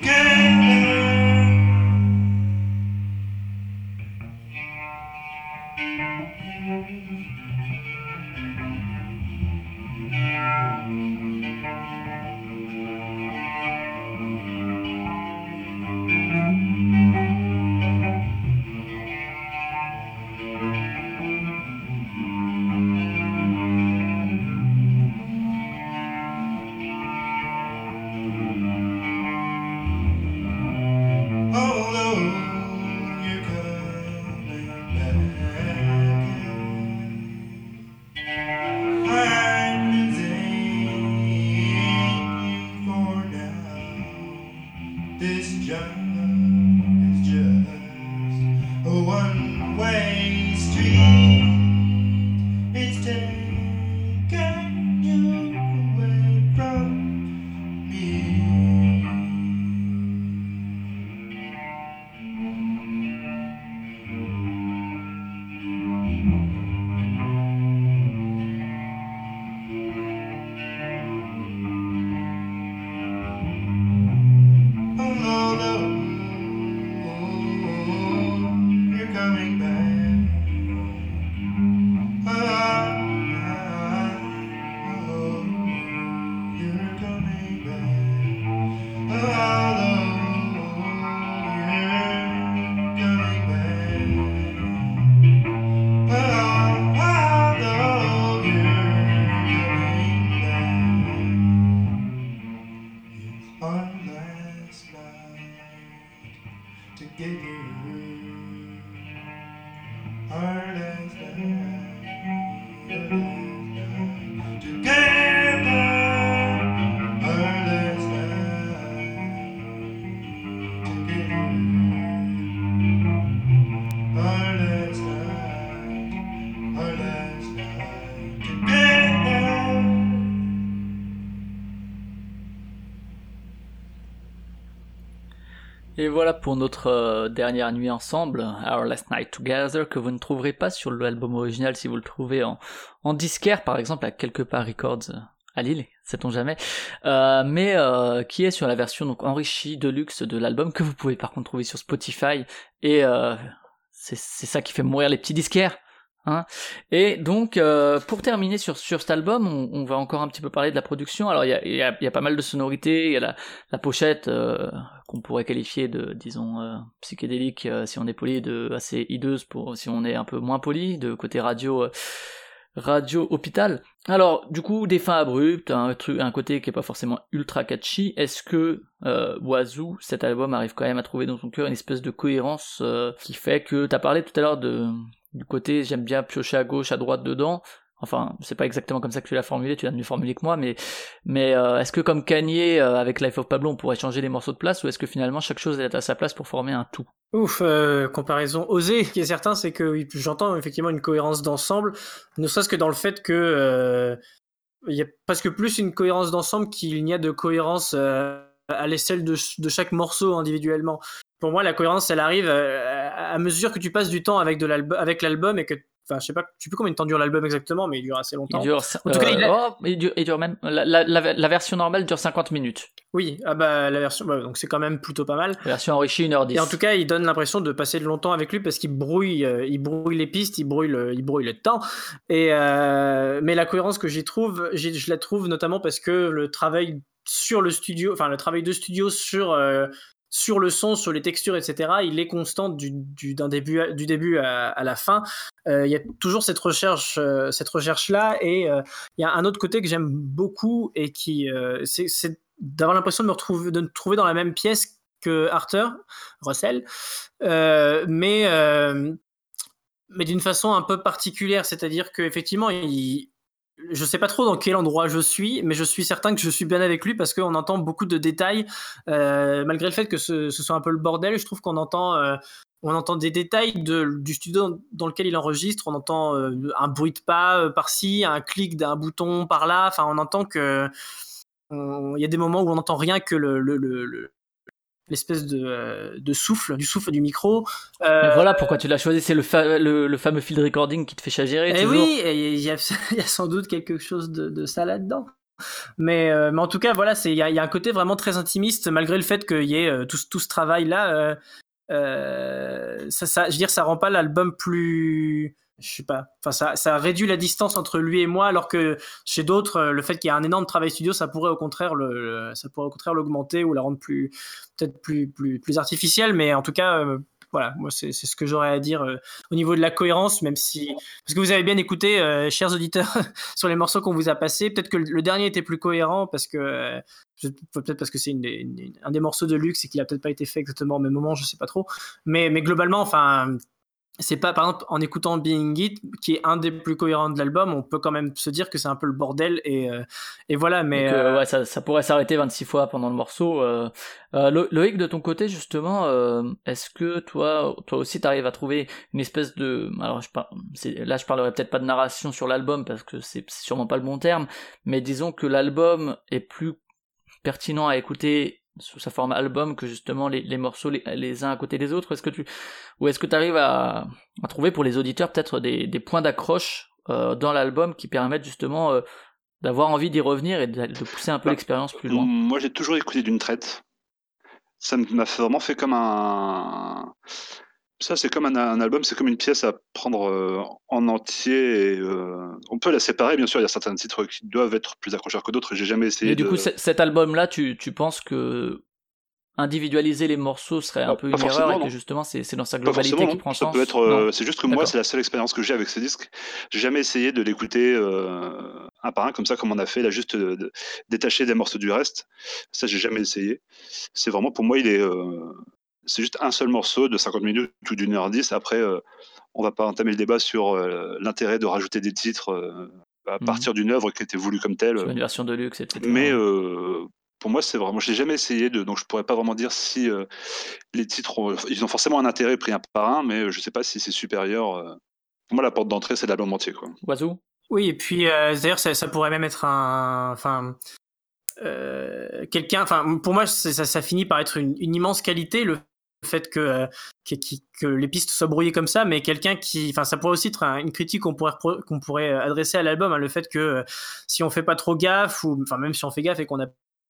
Speaker 2: Et voilà pour notre euh, dernière nuit ensemble, Our Last Night Together, que vous ne trouverez pas sur l'album original si vous le trouvez en, en disquaire, par exemple, à quelque part Records à Lille, sait-on jamais, euh, mais euh, qui est sur la version donc enrichie de luxe de l'album, que vous pouvez par contre trouver sur Spotify, et euh, c'est ça qui fait mourir les petits disquaires. Hein et donc, euh, pour terminer sur, sur cet album, on, va encore un petit peu parler de la production. Alors, il y a, y, a, pas mal de sonorités, il y a la, la pochette euh, qu'on pourrait qualifier de, disons, euh, psychédélique si on est poli, de assez hideuse pour si on est un peu moins poli, de côté radio, radio hôpital. Alors, du coup, des fins abruptes, un truc, un côté qui est pas forcément ultra catchy. Est-ce que euh, cet album arrive quand même à trouver dans son cœur une espèce de cohérence qui fait que t'as parlé tout à l'heure de du côté j'aime bien piocher à gauche, à droite dedans. Enfin, c'est pas exactement comme ça que tu l'as formulé, tu l'as mieux formulé que moi, mais mais euh, est-ce que comme Kanye euh, avec Life of Pablo, on pourrait changer les morceaux de place, ou est-ce que finalement chaque chose est à sa place pour former un tout?
Speaker 3: Ouf, euh, comparaison osée. Ce qui est certain, c'est que j'entends effectivement une cohérence d'ensemble, ne serait-ce que dans le fait que euh, il y a presque plus une cohérence d'ensemble qu'il n'y a de cohérence euh, à ch- de chaque morceau individuellement. Pour moi, la cohérence, elle arrive euh, à mesure que tu passes du temps avec de l'album, avec l'album et que, enfin, je sais pas, tu sais plus combien de temps dure l'album exactement, mais il dure assez
Speaker 2: Il
Speaker 3: longtemps.
Speaker 2: dure,
Speaker 3: En tout cas, il a-
Speaker 2: oh, il dure, il dure même la, la, la, la version normale dure 50 minutes.
Speaker 3: Oui, ah bah la version, bah, donc c'est quand même plutôt pas mal.
Speaker 2: La version enrichie 1h10.
Speaker 3: Et en tout cas, il donne l'impression de passer longtemps avec lui parce qu'il brouille, euh, il brouille les pistes, il brouille le, il brouille le temps. Et euh, mais la cohérence que j'y trouve, j'y- je la trouve notamment parce que le travail sur le studio, enfin le travail de studio sur euh, sur le son, sur les textures, etc. Il est constant du, début à, du début à, la fin. Euh, Il y a toujours cette recherche, euh, cette recherche là. Et euh, il y a un autre côté que j'aime beaucoup et qui, c'est, d'avoir l'impression de me retrouver, de me trouver dans la même pièce que Arthur Russell, mais mais d'une façon un peu particulière, c'est-à-dire qu'effectivement, il, je sais pas trop dans quel endroit je suis, mais je suis certain que je suis bien avec lui parce qu'on entend beaucoup de détails, euh, malgré le fait que ce, ce soit un peu le bordel. Je trouve qu'on entend euh, on entend des détails de, du studio dans lequel il enregistre. On entend euh, un bruit de pas euh, par-ci, un clic d'un bouton par-là. Enfin, on entend que il y a des moments où on n'entend rien que le- le- le- l'espèce de, euh, de souffle, du souffle du micro. Euh,
Speaker 2: voilà pourquoi tu l'as choisi, c'est le, fa- le, le fameux field recording qui te fait chagirer.
Speaker 3: Eh
Speaker 2: toujours.
Speaker 3: oui, et il y, y a sans doute quelque chose de, de ça là-dedans. Mais, euh, mais en tout cas, voilà, c'est il y y a un côté vraiment très intimiste, malgré le fait qu'il y ait euh, tout, ce- tout ce travail-là. euh, euh, ça, ça, je veux dire, ça rend pas l'album plus. Je sais pas. Enfin, ça, réduit la distance entre lui et moi, alors que chez d'autres, euh, le fait qu'il y ait un énorme travail studio, ça pourrait au contraire le, ça pourrait au contraire l'augmenter ou la rendre plus, peut-être plus, plus, plus artificielle. Mais en tout cas, euh, voilà, moi c'est ce que j'aurais à dire euh, au niveau de la cohérence, même si parce que vous avez bien écouté, chers auditeurs, sur les morceaux qu'on vous a passés. Peut-être que le, dernier était plus cohérent parce que peut-être parce que c'est un des morceaux de luxe et qu'il a peut-être pas été fait exactement au même moment, je sais pas trop. Mais, mais globalement, enfin, c'est pas par exemple en écoutant Being It, qui est un des plus cohérents de l'album, on peut quand même se dire que c'est un peu le bordel et euh, et voilà. Mais
Speaker 2: Donc, euh,
Speaker 3: euh,
Speaker 2: ouais, ça, ça pourrait s'arrêter 26 fois pendant le morceau. Euh, euh, Lo- Loïc, de ton côté, justement, euh, est-ce que toi, toi aussi, t'arrives à trouver une espèce de, alors je par... là, je parlerai peut-être pas de narration sur l'album parce que c'est sûrement pas le bon terme, mais disons que l'album est plus pertinent à écouter sous sa forme album que justement les, les morceaux les, les uns à côté des autres? Est-ce que tu, ou est-ce que tu arrives à, à trouver pour les auditeurs peut-être des, des points d'accroche euh, dans l'album qui permettent justement euh, d'avoir envie d'y revenir et de, de pousser un peu
Speaker 4: Bah,
Speaker 2: l'expérience plus loin?
Speaker 4: Moi, j'ai toujours écouté d'une traite. Ça m'a vraiment fait comme un. Ça, c'est comme un, un album, c'est comme une pièce à prendre euh, en entier. Et, euh, on peut la séparer, bien sûr. Il y a certains titres qui doivent être plus accrocheurs que d'autres. J'ai jamais essayé
Speaker 2: Et du
Speaker 4: de.
Speaker 2: coup, cet album-là, tu, tu penses que individualiser les morceaux serait un
Speaker 4: Pas-
Speaker 2: peu une erreur et que
Speaker 4: non.
Speaker 2: justement c'est dans sa globalité qui prend
Speaker 4: Ça
Speaker 2: sens
Speaker 4: peut être. euh, c'est juste que moi, c'est la seule expérience que j'ai avec ce disque. J'ai jamais essayé de l'écouter un par un comme ça, comme on a fait, là, juste de, de détacher des morceaux du reste. Ça, j'ai jamais essayé. C'est vraiment, pour moi, il est. euh, c'est juste un seul morceau de 50 minutes ou d'une heure 10. Après, euh, on va pas entamer le débat sur euh, l'intérêt de rajouter des titres euh, à
Speaker 2: Mhm.
Speaker 4: partir d'une œuvre qui était voulue comme telle.
Speaker 2: Sur une version de luxe, etc.
Speaker 4: Mais euh, pour moi, c'est vraiment. Je l'ai jamais essayé de, donc je pourrais pas vraiment dire si euh, les titres, ont, ils ont forcément un intérêt pris un par un, mais je sais pas si c'est supérieur. euh. Pour moi, la porte d'entrée, c'est l'album entier, quoi.
Speaker 2: Oiseau?
Speaker 3: Oui, et puis euh, d'ailleurs, ça, ça pourrait même être un. Enfin. euh, quelqu'un. Enfin, pour moi, ça, ça finit par être une, une immense qualité, le fait que, euh, que, les pistes soient brouillées comme ça, mais quelqu'un qui. Enfin, ça pourrait aussi être un- une critique qu'on pourrait, pourrait adresser à l'album, hein, le fait que euh, si on fait pas trop gaffe, ou enfin, même si on fait gaffe et qu'on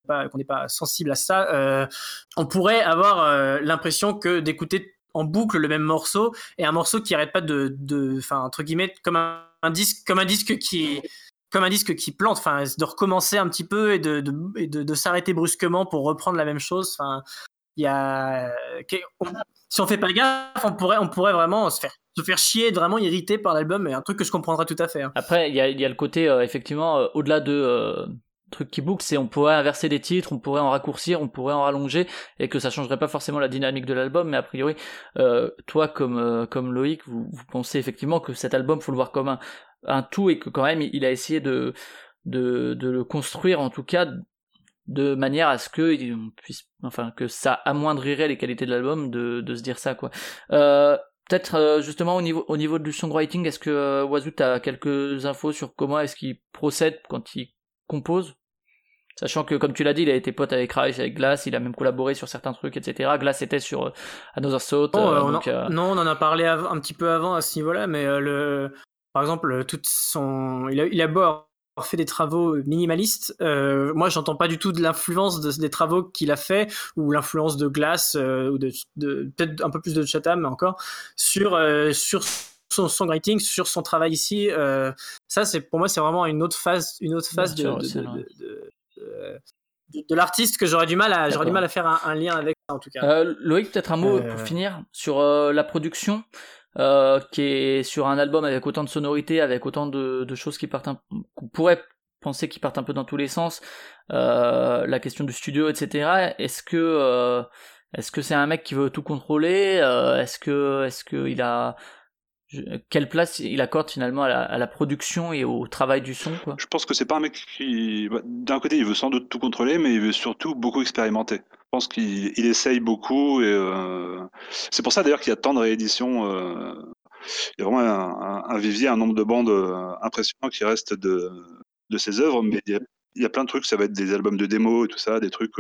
Speaker 3: qu'on n'est pas sensible à ça, euh, on pourrait avoir euh, l'impression que d'écouter en boucle le même morceau et un morceau qui arrête pas de, de, enfin entre guillemets, comme un, disque, comme un disque qui, comme un disque qui plante, enfin de recommencer un petit peu et de, de, de, de s'arrêter brusquement pour reprendre la même chose. Enfin, il y a, on- si on fait pas gaffe, on pourrait, on pourrait vraiment se faire, se faire chier, vraiment irrité par l'album, et un truc que je comprendrais tout à fait. hein.
Speaker 2: Après, il y a, y a le côté, euh, effectivement, euh, au-delà de euh, trucs qui book, c'est on pourrait inverser des titres, on pourrait en raccourcir, on pourrait en rallonger, et que ça changerait pas forcément la dynamique de l'album, mais a priori, euh, toi comme euh, comme Loïc, vous, vous pensez effectivement que cet album, faut le voir comme un, un tout, et que quand même, il a essayé de, de, de le construire, en tout cas, de manière à ce que il puisse, enfin, que ça amoindrirait les qualités de l'album de, de se dire ça, quoi. Euh, Peut-être euh, justement au niveau au niveau du songwriting, est-ce que euh, Wazoo t'as quelques infos sur comment est-ce qu'il procède quand il compose? Sachant que comme tu l'as dit, il a été pote avec Rice, avec Glass, il a même collaboré sur certains trucs, etc. Glass était sur euh, Another Thought.
Speaker 3: Oh,
Speaker 2: euh,
Speaker 3: on
Speaker 2: donc,
Speaker 3: en-
Speaker 2: euh,
Speaker 3: Non, on en a parlé un petit peu avant à ce niveau-là, mais euh, le, par exemple, euh, toute son, il a, il a beau avoir fait des travaux minimalistes, euh, moi j'entends pas du tout de l'influence de- des travaux qu'il a fait ou l'influence de Glass euh, ou de, de- peut-être un peu plus de Chatham mais encore sur euh, sur son songwriting, sur son travail ici. euh, ça, c'est pour moi, c'est vraiment une autre phase, une autre phase de,
Speaker 2: Bien
Speaker 3: de, l'artiste que j'aurais du mal à, j'aurais du
Speaker 2: D'accord.
Speaker 3: mal à faire un, un lien avec ça en tout cas.
Speaker 2: Euh, Loïc, peut-être un mot
Speaker 3: Euh,
Speaker 2: pour finir sur euh, la production, euh, qui est sur un album avec autant de sonorités, avec autant de, de choses qui partent, qu'on pourrait penser qui partent un peu dans tous les sens. Euh, la question du studio, etc. Est-ce que euh, est-ce que c'est un mec qui veut tout contrôler? Euh, Est-ce que est-ce que il a quelle place il accorde finalement à la, production et au travail du son
Speaker 4: Je pense que c'est pas un mec qui. bah, D'un côté, il veut sans doute tout contrôler, mais il veut surtout beaucoup expérimenter. Je pense qu'il il essaye beaucoup et euh, c'est pour ça d'ailleurs qu'il y a tant de rééditions. euh, Il y a vraiment un, un- un vivier, un nombre de bandes euh, impressionnant qui reste de, ses œuvres, mais il y, a, plein de trucs. Ça va être des albums de démo et tout ça, des trucs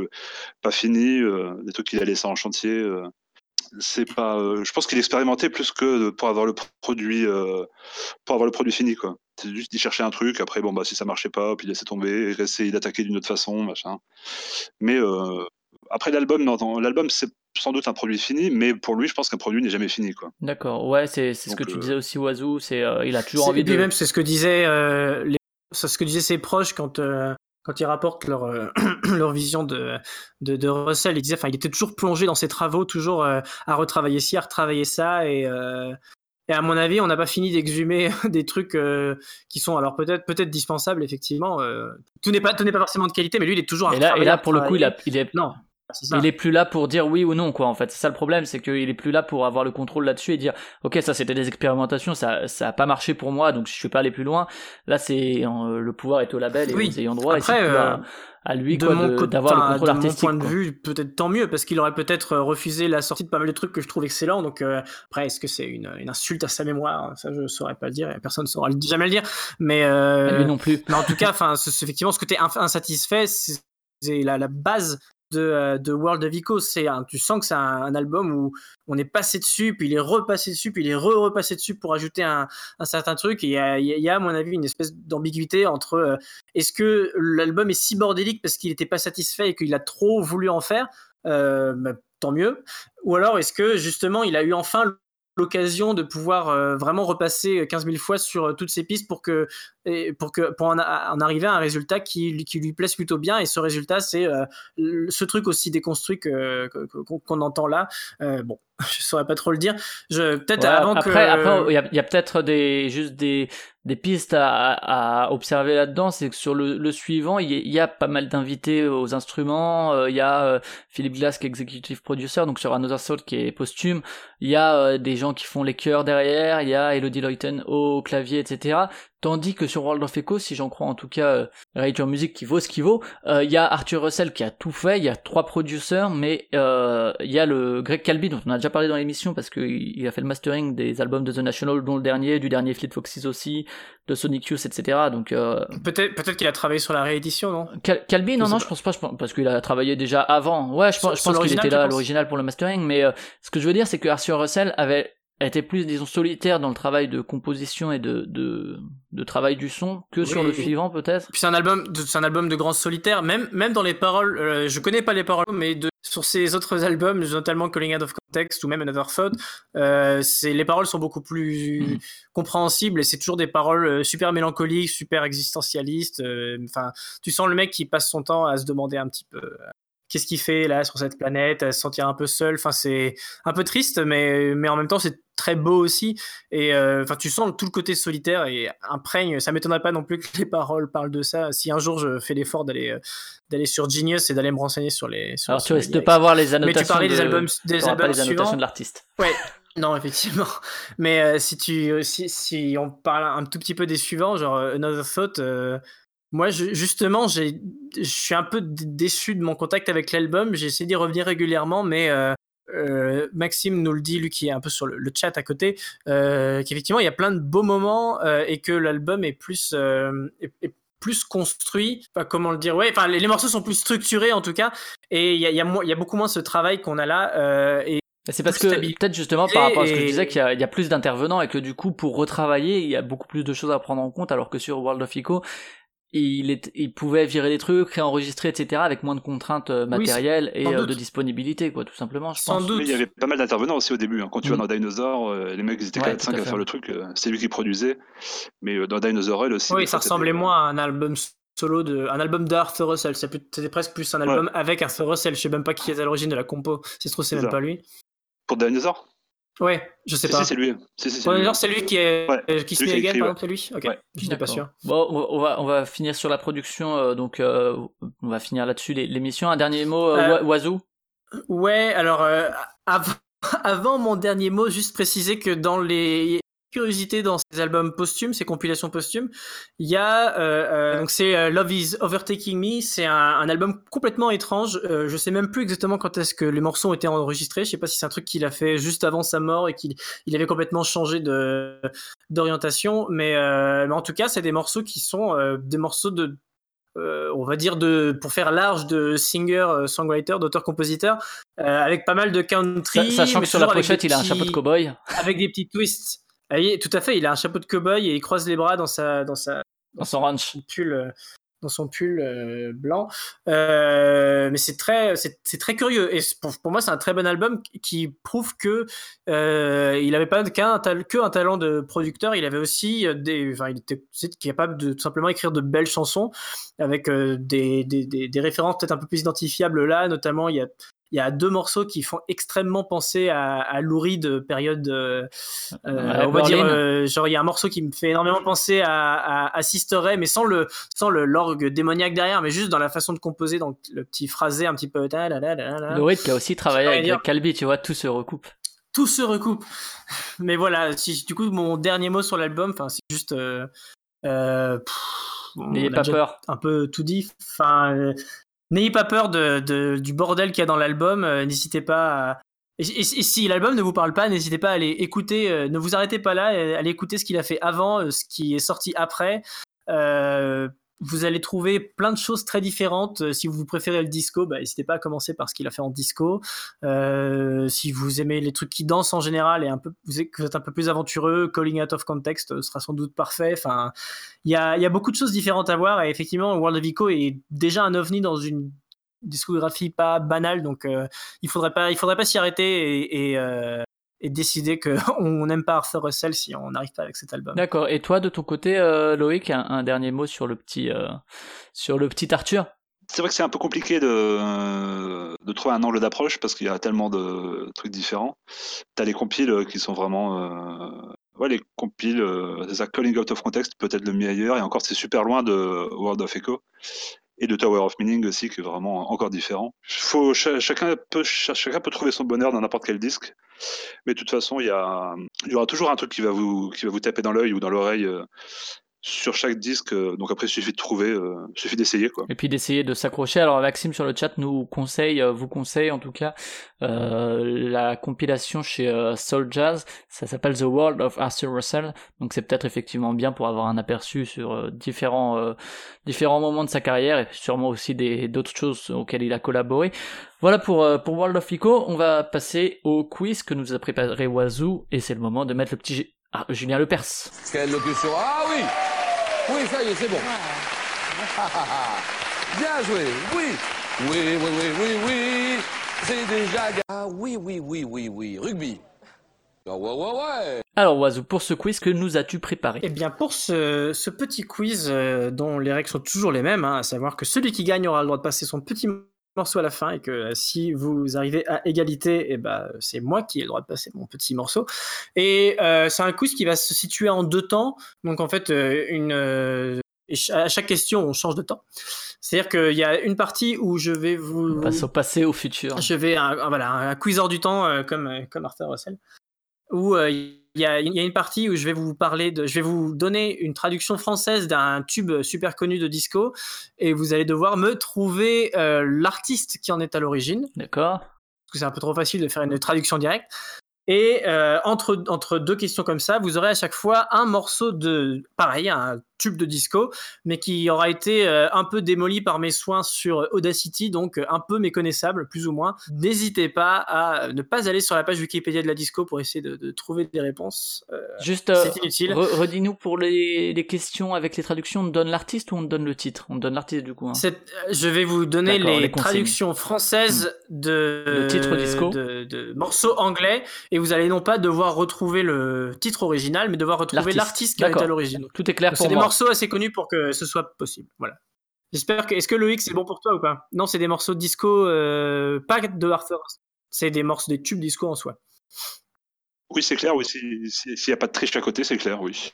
Speaker 4: pas finis, des trucs qu'il a laissés en chantier. C'est pas. euh, je pense qu'il expérimentait plus que pour avoir le produit, euh, pour avoir le produit fini, quoi. C'est juste d'y chercher un truc. Après, bon, bah, si ça marchait pas, puis laisser tomber, et essayer d'attaquer d'une autre façon, machin. Mais euh, après l'album, l'album c'est sans doute un produit fini, mais pour lui, je pense qu'un produit n'est jamais fini, quoi.
Speaker 2: D'accord, ouais, c'est c'est ce que tu disais aussi, Oiseau, c'est euh, il a toujours envie de.
Speaker 3: même, c'est ce que disaient euh, les... c'est ce que disaient ses proches quand euh, quand ils rapportent leur euh, leur vision de, de de Russell. Ils disaient, enfin, il était toujours plongé dans ses travaux, toujours euh, à retravailler ci, à retravailler ça, et euh, et à mon avis, on n'a pas fini d'exhumer des trucs qui sont alors peut-être peut-être dispensables effectivement. tout n'est pas tout n'est pas forcément de qualité, mais lui, il est toujours. à
Speaker 2: Et là, et là pour le coup, il, a, il est,
Speaker 3: non. C'est
Speaker 2: il est plus là pour dire oui ou non, quoi, en fait. C'est ça le problème, c'est qu'il est plus là pour avoir le contrôle là-dessus et dire, ok, ça c'était des expérimentations, ça, ça a pas marché pour moi, donc je suis pas allé plus loin. Là, c'est, euh, le pouvoir est au label et
Speaker 3: Oui.
Speaker 2: aux ayants droit, et
Speaker 3: Après,
Speaker 2: c'est plus
Speaker 3: euh,
Speaker 2: à, à lui,
Speaker 3: de
Speaker 2: quoi, de- d'avoir le contrôle
Speaker 3: de
Speaker 2: artistique.
Speaker 3: mon point de vue, peut-être tant mieux, parce qu'il aurait peut-être euh, refusé la sortie de pas mal de trucs que je trouve excellents. Donc euh, après, est-ce que c'est une, une insulte à sa mémoire? Ça, je saurais pas le dire, et personne ne saura jamais le dire. Mais, euh,
Speaker 2: Et Lui non plus.
Speaker 3: mais en tout cas, enfin, c'est- c'est effectivement, ce côté insatisfait, c'est c'est la, la base de, euh, de World of Ico. C'est un- tu sens que c'est un, album où on est passé dessus, puis il est repassé dessus, puis il est re-repassé dessus pour ajouter un, certain truc. Et il y a, à mon avis, une espèce d'ambiguïté entre euh, est-ce que l'album est si bordélique parce qu'il n'était pas satisfait et qu'il a trop voulu en faire? Euh, bah, Tant mieux. Ou alors est-ce que justement il a eu enfin l'occasion de pouvoir euh, vraiment repasser 15 000 fois sur euh, toutes ces pistes pour que pour que pour en, arriver à un résultat qui, qui lui plaise plutôt bien. Et ce résultat c'est euh, ce truc aussi déconstruit que qu'on entend là. Euh, bon je saurais pas trop le dire je peut-être
Speaker 2: Ouais,
Speaker 3: avant
Speaker 2: après,
Speaker 3: que
Speaker 2: après, il y a, il y a peut-être des, juste des, des pistes à, à observer là-dedans. C'est que sur le, le suivant, il y, y a pas mal d'invités aux instruments. euh, Il y a euh, Philippe Glass qui est executive producer, donc sur Another Soul qui est posthume. Il y a euh, des gens qui font les chœurs derrière. Il y a Elodie Leuten au clavier, etc. Tandis que sur World of Echo, si j'en crois en tout cas euh, Radio Music qui vaut ce qu'il vaut, euh, il y a Arthur Russell qui a tout fait, il y a trois producers, mais euh, il y a le Greg Calby dont on a déjà parlé dans l'émission parce qu'il il a fait le mastering des albums de The National, dont le dernier, du dernier Fleet Foxes aussi, de Sonic Youth, etc. Donc euh,
Speaker 3: peut-être peut-être qu'il a travaillé sur la réédition non?
Speaker 2: Cal- Calby, non, non,
Speaker 3: pas.
Speaker 2: je pense pas, je pense- parce qu'il a travaillé déjà avant. Ouais, je
Speaker 3: Sur-
Speaker 2: je pense qu'il était là à l'original pour le mastering, mais euh, ce que je veux dire, c'est que Arthur Russell avait été plus, disons, solitaire dans le travail de composition et de, de, de travail du son que sur
Speaker 3: Oui.
Speaker 2: le suivant, peut-être.
Speaker 3: Puis c'est un album, c'est un album de grand solitaire. Même, même dans les paroles, euh, je connais pas les paroles, mais de, sur ses autres albums, notamment Calling Out of Context ou même Another Thought, euh, c'est les paroles sont beaucoup plus
Speaker 2: Mhm.
Speaker 3: compréhensibles et c'est toujours des paroles euh, super mélancoliques, super existentialistes. euh, Enfin, tu sens le mec qui passe son temps à se demander un petit peu. Qu'est-ce qu'il fait là sur cette planète, à se sentir un peu seul. Enfin, c'est un peu triste, mais, mais en même temps, c'est très beau aussi. Et euh, enfin, tu sens tout le côté solitaire et imprègne. Ça m'étonnerait pas non plus que les paroles parlent de ça. Si un jour je fais l'effort d'aller euh, d'aller sur Genius et d'aller me renseigner sur les. Sur,
Speaker 2: Alors
Speaker 3: sur
Speaker 2: tu risques de pas avoir les
Speaker 3: Mais
Speaker 2: annotations.
Speaker 3: tu parlais
Speaker 2: de-
Speaker 3: des albums, des
Speaker 2: pas
Speaker 3: albums
Speaker 2: les annotations
Speaker 3: suivants.
Speaker 2: de l'artiste.
Speaker 3: Ouais, non, effectivement. Mais euh, si tu si, si on parle un tout petit peu des suivants, genre Another Thought, euh, moi je- justement, je suis un peu déçu de mon contact avec l'album. J'ai essayé d'y revenir régulièrement, mais euh, euh, Maxime nous le dit, lui qui est un peu sur le, le chat à côté, euh, qu'effectivement il y a plein de beaux moments et que l'album est plus est- est plus construit, enfin, comment le dire, ouais, enfin les, les morceaux sont plus structurés en tout cas, et il y a, il y, a mo- il y a beaucoup moins ce travail qu'on a là, et
Speaker 2: C'est parce que peut-être justement par rapport à ce que je disais qu'il y, a- il y a plus d'intervenants et que du coup pour retravailler il y a beaucoup plus de choses à prendre en compte alors que sur World of Echo il, est, il pouvait virer des trucs, réenregistrer etc avec moins de contraintes euh,
Speaker 3: Oui,
Speaker 2: matérielles et euh,
Speaker 3: doute.
Speaker 2: de disponibilité quoi tout simplement je
Speaker 3: sans
Speaker 2: pense.
Speaker 3: doute.
Speaker 4: Mais il y avait pas mal d'intervenants aussi au début. hein. Quand tu
Speaker 2: Mm.
Speaker 4: vas dans Dinosaur, euh, les mecs ils étaient
Speaker 2: Ouais,
Speaker 4: 4-5
Speaker 2: tout à
Speaker 4: faire le truc. euh, c'est lui qui produisait. Mais euh, dans Dinosaur L aussi.
Speaker 3: Oui, ça ressemblait
Speaker 4: euh,
Speaker 3: moins à un album solo de, un album d'Arthur Russell. C'était presque plus un album avec Arthur Russell. Je sais même pas qui est à l'origine de la compo. C'est trop, c'est
Speaker 4: C'est
Speaker 3: même
Speaker 4: ça.
Speaker 3: pas lui.
Speaker 4: Pour Dinosaur?
Speaker 3: Ouais, je sais
Speaker 4: Si,
Speaker 3: pas.
Speaker 4: si, c'est lui. Si, c'est lui.
Speaker 3: qui est
Speaker 4: Ouais,
Speaker 3: euh, qui se met
Speaker 4: écrit,
Speaker 3: par exemple, c'est lui. Ok,
Speaker 4: Ouais.
Speaker 3: je n'étais pas sûr.
Speaker 2: Bon, on va, on va finir sur la production, euh, donc euh, on va finir là-dessus l'émission. Un dernier mot, euh,
Speaker 3: Euh,
Speaker 2: Oiseau?
Speaker 3: Ouais, alors euh, avant, avant mon dernier mot, juste préciser que dans les curiosités dans ces albums posthumes, ces compilations posthumes, il y a euh, euh, donc c'est euh, Love Is Overtaking Me, c'est un, un album complètement étrange. Euh, je sais même plus exactement quand est-ce que les morceaux ont été enregistrés. Je sais pas si c'est un truc qu'il a fait juste avant sa mort et qu'il il avait complètement changé de d'orientation, mais, mais en tout cas, c'est des morceaux qui sont des morceaux de euh, on va dire de pour faire large de singer, songwriter, d'auteur-compositeur, euh, avec pas mal de country.
Speaker 2: Sa- Sachant que sur la pochette, il a un chapeau de cow-boy.
Speaker 3: avec des petits twists. Ah oui, tout à fait, il a un chapeau de cow-boy et il croise les bras dans sa dans sa
Speaker 2: Dans son ranch.
Speaker 3: pull euh, dans son pull euh, blanc. Euh, mais c'est très, c'est c'est très curieux. Et pour, pour moi, c'est un très bon album qui prouve que euh, il avait pas qu'un que un talent de producteur. Il avait aussi euh, des, enfin, il était capable de tout simplement écrire de belles chansons avec euh, des, des, des, des références peut-être un peu plus identifiables là. Notamment, il y a il y a deux morceaux qui font extrêmement penser à, à Lou Reed, période, euh, euh, on va dire, euh, genre il y a un morceau qui me fait énormément penser à, à, à Sister Ray, mais sans le, sans le l'orgue démoniaque derrière, mais juste dans la façon de composer, donc le petit phrasé un petit peu. la.
Speaker 2: Loïc qui a aussi travaillé avec
Speaker 3: dire-
Speaker 2: Calbi, tu vois, tout se recoupe.
Speaker 3: Tout se recoupe. Mais voilà, si, du coup, mon dernier mot sur l'album, enfin, c'est juste. Euh, euh, pff, on
Speaker 2: N'ayez
Speaker 3: a
Speaker 2: pas peur.
Speaker 3: un peu tout dit. Enfin, euh, n'ayez pas peur de, du bordel qu'il y a dans l'album. euh, n'hésitez pas à. Et, si l'album ne vous parle pas, n'hésitez pas à aller écouter. euh, ne vous arrêtez pas là, allez écouter ce qu'il a fait avant, euh, ce qui est sorti après. Vous allez trouver plein de choses très différentes. Euh, Si vous préférez le disco, bah, n'hésitez pas à commencer par ce qu'il a fait en disco. Euh, si vous aimez les trucs qui dansent en général et un peu, vous êtes, un peu plus aventureux, Calling Out of Context euh, sera sans doute parfait. Enfin, il y a, y a beaucoup de choses différentes à voir et effectivement, World of Ico est déjà un ovni dans une discographie pas banale, donc euh, il faudrait pas, il faudrait pas s'y arrêter et, euh, et décider qu'on n'aime pas Arthur Russell si on n'arrive pas avec cet album.
Speaker 2: D'accord. Et toi, de ton côté, euh, Loïc, un, un dernier mot sur le petit, euh, sur le petit Arthur?
Speaker 4: C'est vrai que c'est un peu compliqué de, de trouver un angle d'approche parce qu'il y a tellement de trucs différents. T'as les compiles qui sont vraiment. euh, Ouais, les compiles, euh, c'est ça, Calling Out of Context, peut-être le meilleur, et encore c'est super loin de World of Echo et de Tower of Meaning aussi, qui est vraiment encore différent. Chacun, peut, trouver son bonheur dans n'importe quel disque, mais de toute façon, il y, aura toujours un truc qui va vous, qui va vous taper dans l'œil ou dans l'oreille euh, sur chaque disque. euh, Donc après, il suffit de trouver, euh, il suffit d'essayer. quoi.
Speaker 2: Et puis d'essayer de s'accrocher. Alors Maxime sur le chat nous conseille, euh, vous conseille en tout cas euh, la compilation chez euh, Soul Jazz. Ça s'appelle The World of Arthur Russell. Donc c'est peut-être effectivement bien pour avoir un aperçu sur euh, différents euh, différents moments de sa carrière et sûrement aussi des d'autres choses auxquelles il a collaboré. Voilà pour euh, pour World of Ico. On va passer au quiz que nous a préparé Wazoo et c'est le moment de mettre le petit G- ah, Julien Lepers.
Speaker 5: Quelle locution Ah oui Oui, ça y est, c'est bon. Bien joué, oui. Oui, oui, oui, oui, oui. C'est déjà... Ah oui, oui, oui, oui, oui, rugby. Ah ouais, ouais, ouais.
Speaker 2: Alors Wazoo, pour ce quiz que nous as-tu préparé?
Speaker 3: Eh bien, pour ce, ce petit quiz euh, dont les règles sont toujours les mêmes, hein, à savoir que celui qui gagne aura le droit de passer son petit morceau à la fin et que euh, si vous arrivez à égalité, eh ben, c'est moi qui ai le droit de passer mon petit morceau. Et euh, c'est un quiz qui va se situer en deux temps. Donc en fait, euh, une, euh, et à chaque question, on change de temps. C'est-à-dire qu'il y a une partie où je vais vous...
Speaker 2: On passe au passé, au futur.
Speaker 3: Je vais un, voilà un quiz hors du temps euh, comme comme Arthur Russell où euh, il y, a, il y a une partie où je vais vous parler de je vais vous donner une traduction française d'un tube super connu de disco et vous allez devoir me trouver euh, l'artiste qui en est à l'origine.
Speaker 2: D'accord.
Speaker 3: Parce que c'est un peu trop facile de faire une traduction directe et euh, entre entre deux questions comme ça vous aurez à chaque fois un morceau de pareil un tube de disco mais qui aura été euh, un peu démoli par mes soins sur Audacity donc euh, un peu méconnaissable plus ou moins n'hésitez pas à ne pas aller sur la page Wikipédia de la disco pour essayer de, de trouver des réponses Euh,
Speaker 2: Juste,
Speaker 3: c'est inutile
Speaker 2: re- redis-nous pour les, les questions avec les traductions, on donne l'artiste ou on donne le titre? On donne l'artiste du coup. hein.
Speaker 3: Je vais vous donner les, traductions françaises de,
Speaker 2: Le titre disco.
Speaker 3: de, de morceaux anglais et vous allez non pas devoir retrouver le titre original mais devoir retrouver
Speaker 2: L'artiste.
Speaker 3: qui est à l'origine.
Speaker 2: Tout est clair
Speaker 3: C'est
Speaker 2: pour
Speaker 3: des
Speaker 2: moi.
Speaker 3: morceaux assez connus pour que ce soit possible. Voilà. J'espère que. Est-ce que Loïc c'est bon pour toi ou pas? Non, c'est des morceaux de disco, euh, pas de Arthur. C'est des morceaux des tubes disco en soi.
Speaker 4: Oui, c'est clair, oui. si- si- S'il n'y a pas de triche à côté, c'est clair, oui.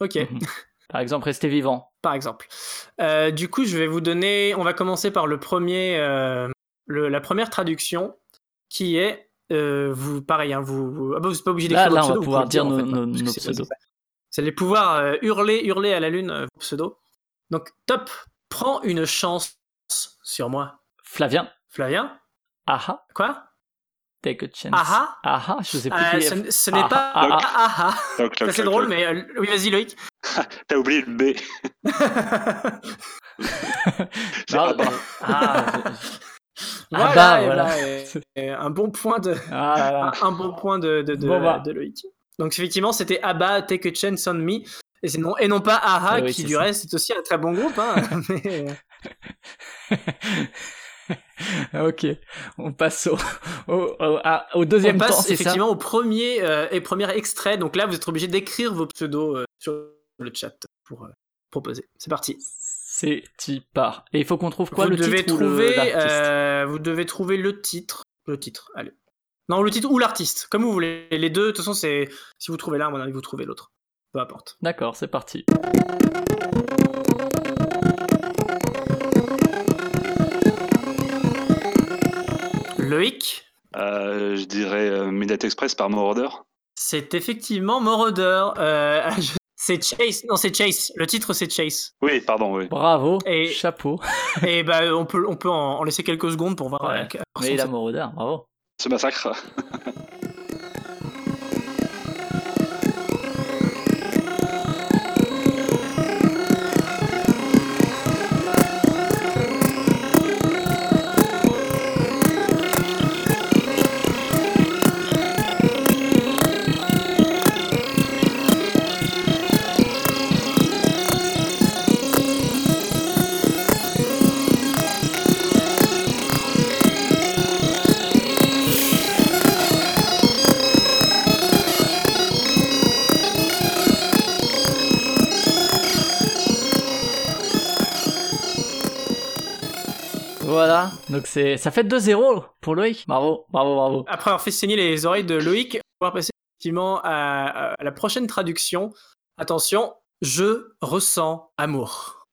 Speaker 3: Ok.
Speaker 2: Mhm. Par exemple, restez vivant.
Speaker 3: par exemple. Euh, du coup, je vais vous donner. On va commencer par le premier, euh, le- la première traduction, qui est euh, vous, pareil, hein, vous, vous, ah bah, vous pas obligé
Speaker 2: Là,
Speaker 3: d'écrire
Speaker 2: là,
Speaker 3: vos
Speaker 2: on va pouvoir dire
Speaker 3: en
Speaker 2: nos-
Speaker 3: fait,
Speaker 2: nos-
Speaker 3: hein,
Speaker 2: nos pseudos.
Speaker 3: Vous allez pouvoir euh, hurler, hurler à la lune euh, vos pseudos. Donc, top. Prends une chance sur moi,
Speaker 2: Flavien.
Speaker 3: Flavien.
Speaker 2: Aha.
Speaker 3: Quoi?
Speaker 2: Take a chance.
Speaker 3: Aha
Speaker 2: Aha. Je sais plus
Speaker 3: Euh, ce,
Speaker 2: est.
Speaker 3: ce n'est pas
Speaker 2: ah,
Speaker 3: ah, ah,
Speaker 4: Toc, toc,
Speaker 3: Ça c'est drôle, mais euh, oui, vas-y Loïc.
Speaker 4: T'as oublié le B. C'est
Speaker 2: Non. Ah,
Speaker 3: voilà,
Speaker 2: bah,
Speaker 3: et
Speaker 2: voilà.
Speaker 3: bah, et- et un bon point de,
Speaker 2: ah là là.
Speaker 3: un, bon point de, de, de,
Speaker 2: Bon, bah.
Speaker 3: de Loïc. Donc effectivement, c'était ABBA, Take a Chance on Me, et, non, et non pas AHA,
Speaker 2: oui,
Speaker 3: qui du
Speaker 2: ça.
Speaker 3: reste est aussi un très bon groupe. Hein, mais, euh,
Speaker 2: ok, on passe au, au, au, au deuxième
Speaker 3: on
Speaker 2: temps,
Speaker 3: passe
Speaker 2: ça
Speaker 3: effectivement au premier euh, et premier extrait. Donc là, vous êtes obligé d'écrire vos pseudos euh, sur le chat pour euh, proposer. C'est parti.
Speaker 2: C'est part. Et il faut qu'on trouve quoi
Speaker 3: vous
Speaker 2: le
Speaker 3: devez
Speaker 2: titre ou le-
Speaker 3: euh, vous devez trouver le titre, le titre. Allez. Non, le titre ou l'artiste, comme vous voulez. Les deux, de toute façon, c'est si vous trouvez l'un, vous trouvez l'autre. Peu importe.
Speaker 2: D'accord, c'est parti.
Speaker 3: Loïc,
Speaker 4: Euh, je dirais euh, Midnight Express par Moroder.
Speaker 3: c'est effectivement Moroder. Euh, je- c'est Chase. Non, c'est Chase. Le titre, c'est Chase.
Speaker 4: Oui, pardon, oui.
Speaker 2: Bravo,
Speaker 3: Et-
Speaker 2: chapeau.
Speaker 3: Et bah, on peut, on peut en, en laisser quelques secondes pour voir.
Speaker 2: Ouais.
Speaker 3: euh,
Speaker 2: Mais il a bravo.
Speaker 4: Ce massacre.
Speaker 2: donc c'est ça fait 2-0 pour Loïc. Bravo, bravo, bravo.
Speaker 3: Après avoir fait saigner les oreilles de Loïc, on va passer effectivement à, à la prochaine traduction. Attention, je ressens amour.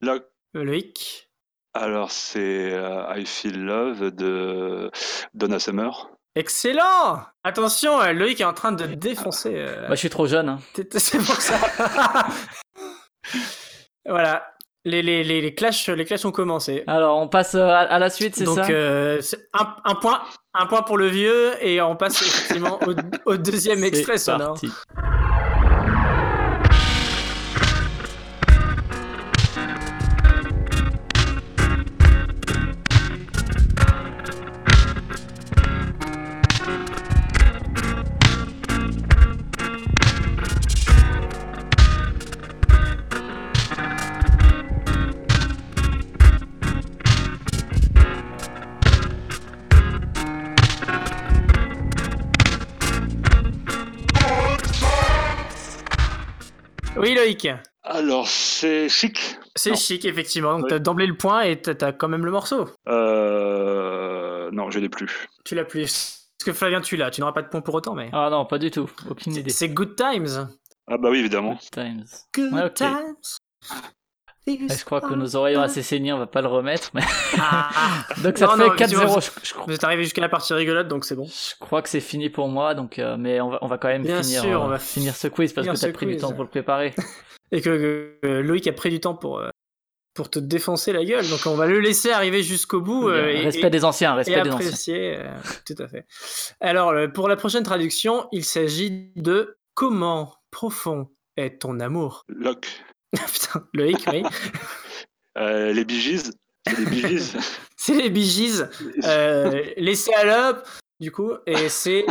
Speaker 3: Loïc,
Speaker 4: alors, c'est euh, I Feel Love de Donna Summer.
Speaker 3: excellent Attention, euh, Loïc est en train de défoncer. euh,
Speaker 2: Moi je suis trop jeune. hein.
Speaker 3: C'est pour ça. voilà, les, les, les, les clashs, les clashs ont commencé.
Speaker 2: Alors on passe euh, à, à la suite, c'est
Speaker 3: Donc
Speaker 2: ça
Speaker 3: euh, c'est un, un point, un point pour le vieux et on passe effectivement au, au deuxième extrait sonore.
Speaker 2: parti.
Speaker 4: Alors, c'est chic.
Speaker 3: c'est
Speaker 4: Non.
Speaker 3: chic effectivement. Donc
Speaker 4: Oui.
Speaker 3: t'as d'emblée le point et t'as quand même le morceau.
Speaker 4: Euh... Non, je l'ai plus.
Speaker 3: Tu l'as plus. Parce que Flavien, tu l'as. Tu n'auras pas de point pour autant, mais.
Speaker 2: Ah non, pas du tout, aucune idée.
Speaker 3: C'est Good Times.
Speaker 4: Ah bah oui, évidemment.
Speaker 2: Good times.
Speaker 3: Good
Speaker 2: Ouais, ok.
Speaker 3: Times.
Speaker 2: Je crois que nos oreilles ont assez saigné, on va pas le remettre. Mais...
Speaker 3: Ah.
Speaker 2: donc ça
Speaker 3: Non,
Speaker 2: fait
Speaker 3: non, effectivement,
Speaker 2: 4-0. Je, je crois-
Speaker 3: Vous êtes arrivé jusqu'à la partie rigolote, donc c'est bon.
Speaker 2: je crois que c'est fini pour moi, donc euh, mais on va, on va quand même
Speaker 3: Bien
Speaker 2: finir,
Speaker 3: sûr,
Speaker 2: euh,
Speaker 3: on va
Speaker 2: finir ce quiz parce que t'as pris du temps pour le préparer.
Speaker 3: Et que euh, Loïc a pris du temps pour, euh, pour te défoncer la gueule. Donc on va le laisser arriver jusqu'au bout. euh, et-
Speaker 2: respect
Speaker 3: et-
Speaker 2: des anciens,
Speaker 3: et
Speaker 2: respect des anciens.
Speaker 3: apprécier. euh, tout à fait. Alors, euh, pour la prochaine traduction, il s'agit de Comment profond est ton amour?
Speaker 4: Locke.
Speaker 3: Putain, Loïc, oui.
Speaker 4: Euh, les Bee Gees. C'est les Bee Gees.
Speaker 3: C'est les Bee Gees, euh, les Salopes, du coup, et c'est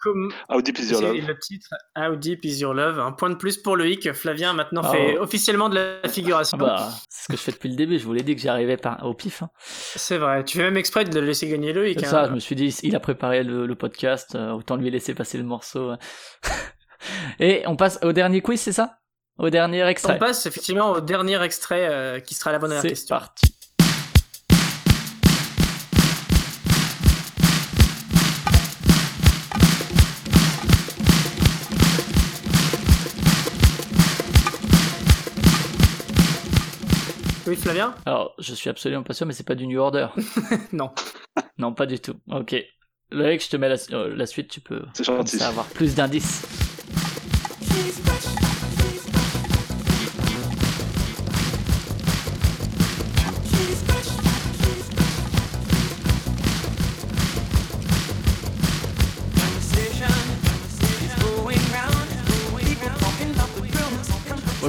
Speaker 3: comme
Speaker 4: How Deep Is Your
Speaker 3: c'est
Speaker 4: Love.
Speaker 3: le titre How Deep Is Your Love. Un point de plus pour Loïc. Flavien maintenant
Speaker 2: Ah
Speaker 3: fait
Speaker 2: ouais.
Speaker 3: officiellement de la figuration.
Speaker 2: Ah bah, c'est ce que je fais depuis le début, je vous l'ai dit que j'y arrivais par... au pif. hein.
Speaker 3: C'est vrai. Tu fais même exprès de le laisser gagner Loïc.
Speaker 2: C'est
Speaker 3: hein.
Speaker 2: ça, je me suis dit, il a préparé le, le podcast, euh, autant lui laisser passer le morceau. Et on passe au dernier quiz, c'est ça? Au dernier
Speaker 3: On
Speaker 2: extrait.
Speaker 3: passe effectivement au dernier extrait euh, qui sera la bonne
Speaker 2: C'est
Speaker 3: question.
Speaker 2: parti.
Speaker 3: Oui, Flavien?
Speaker 2: Alors, je suis absolument pas sûr, mais c'est pas du New Order.
Speaker 3: Non.
Speaker 2: Non, pas du tout. Ok. Loïc, je te mets la, euh, la suite, tu peux
Speaker 4: C'est
Speaker 2: avoir plus d'indices.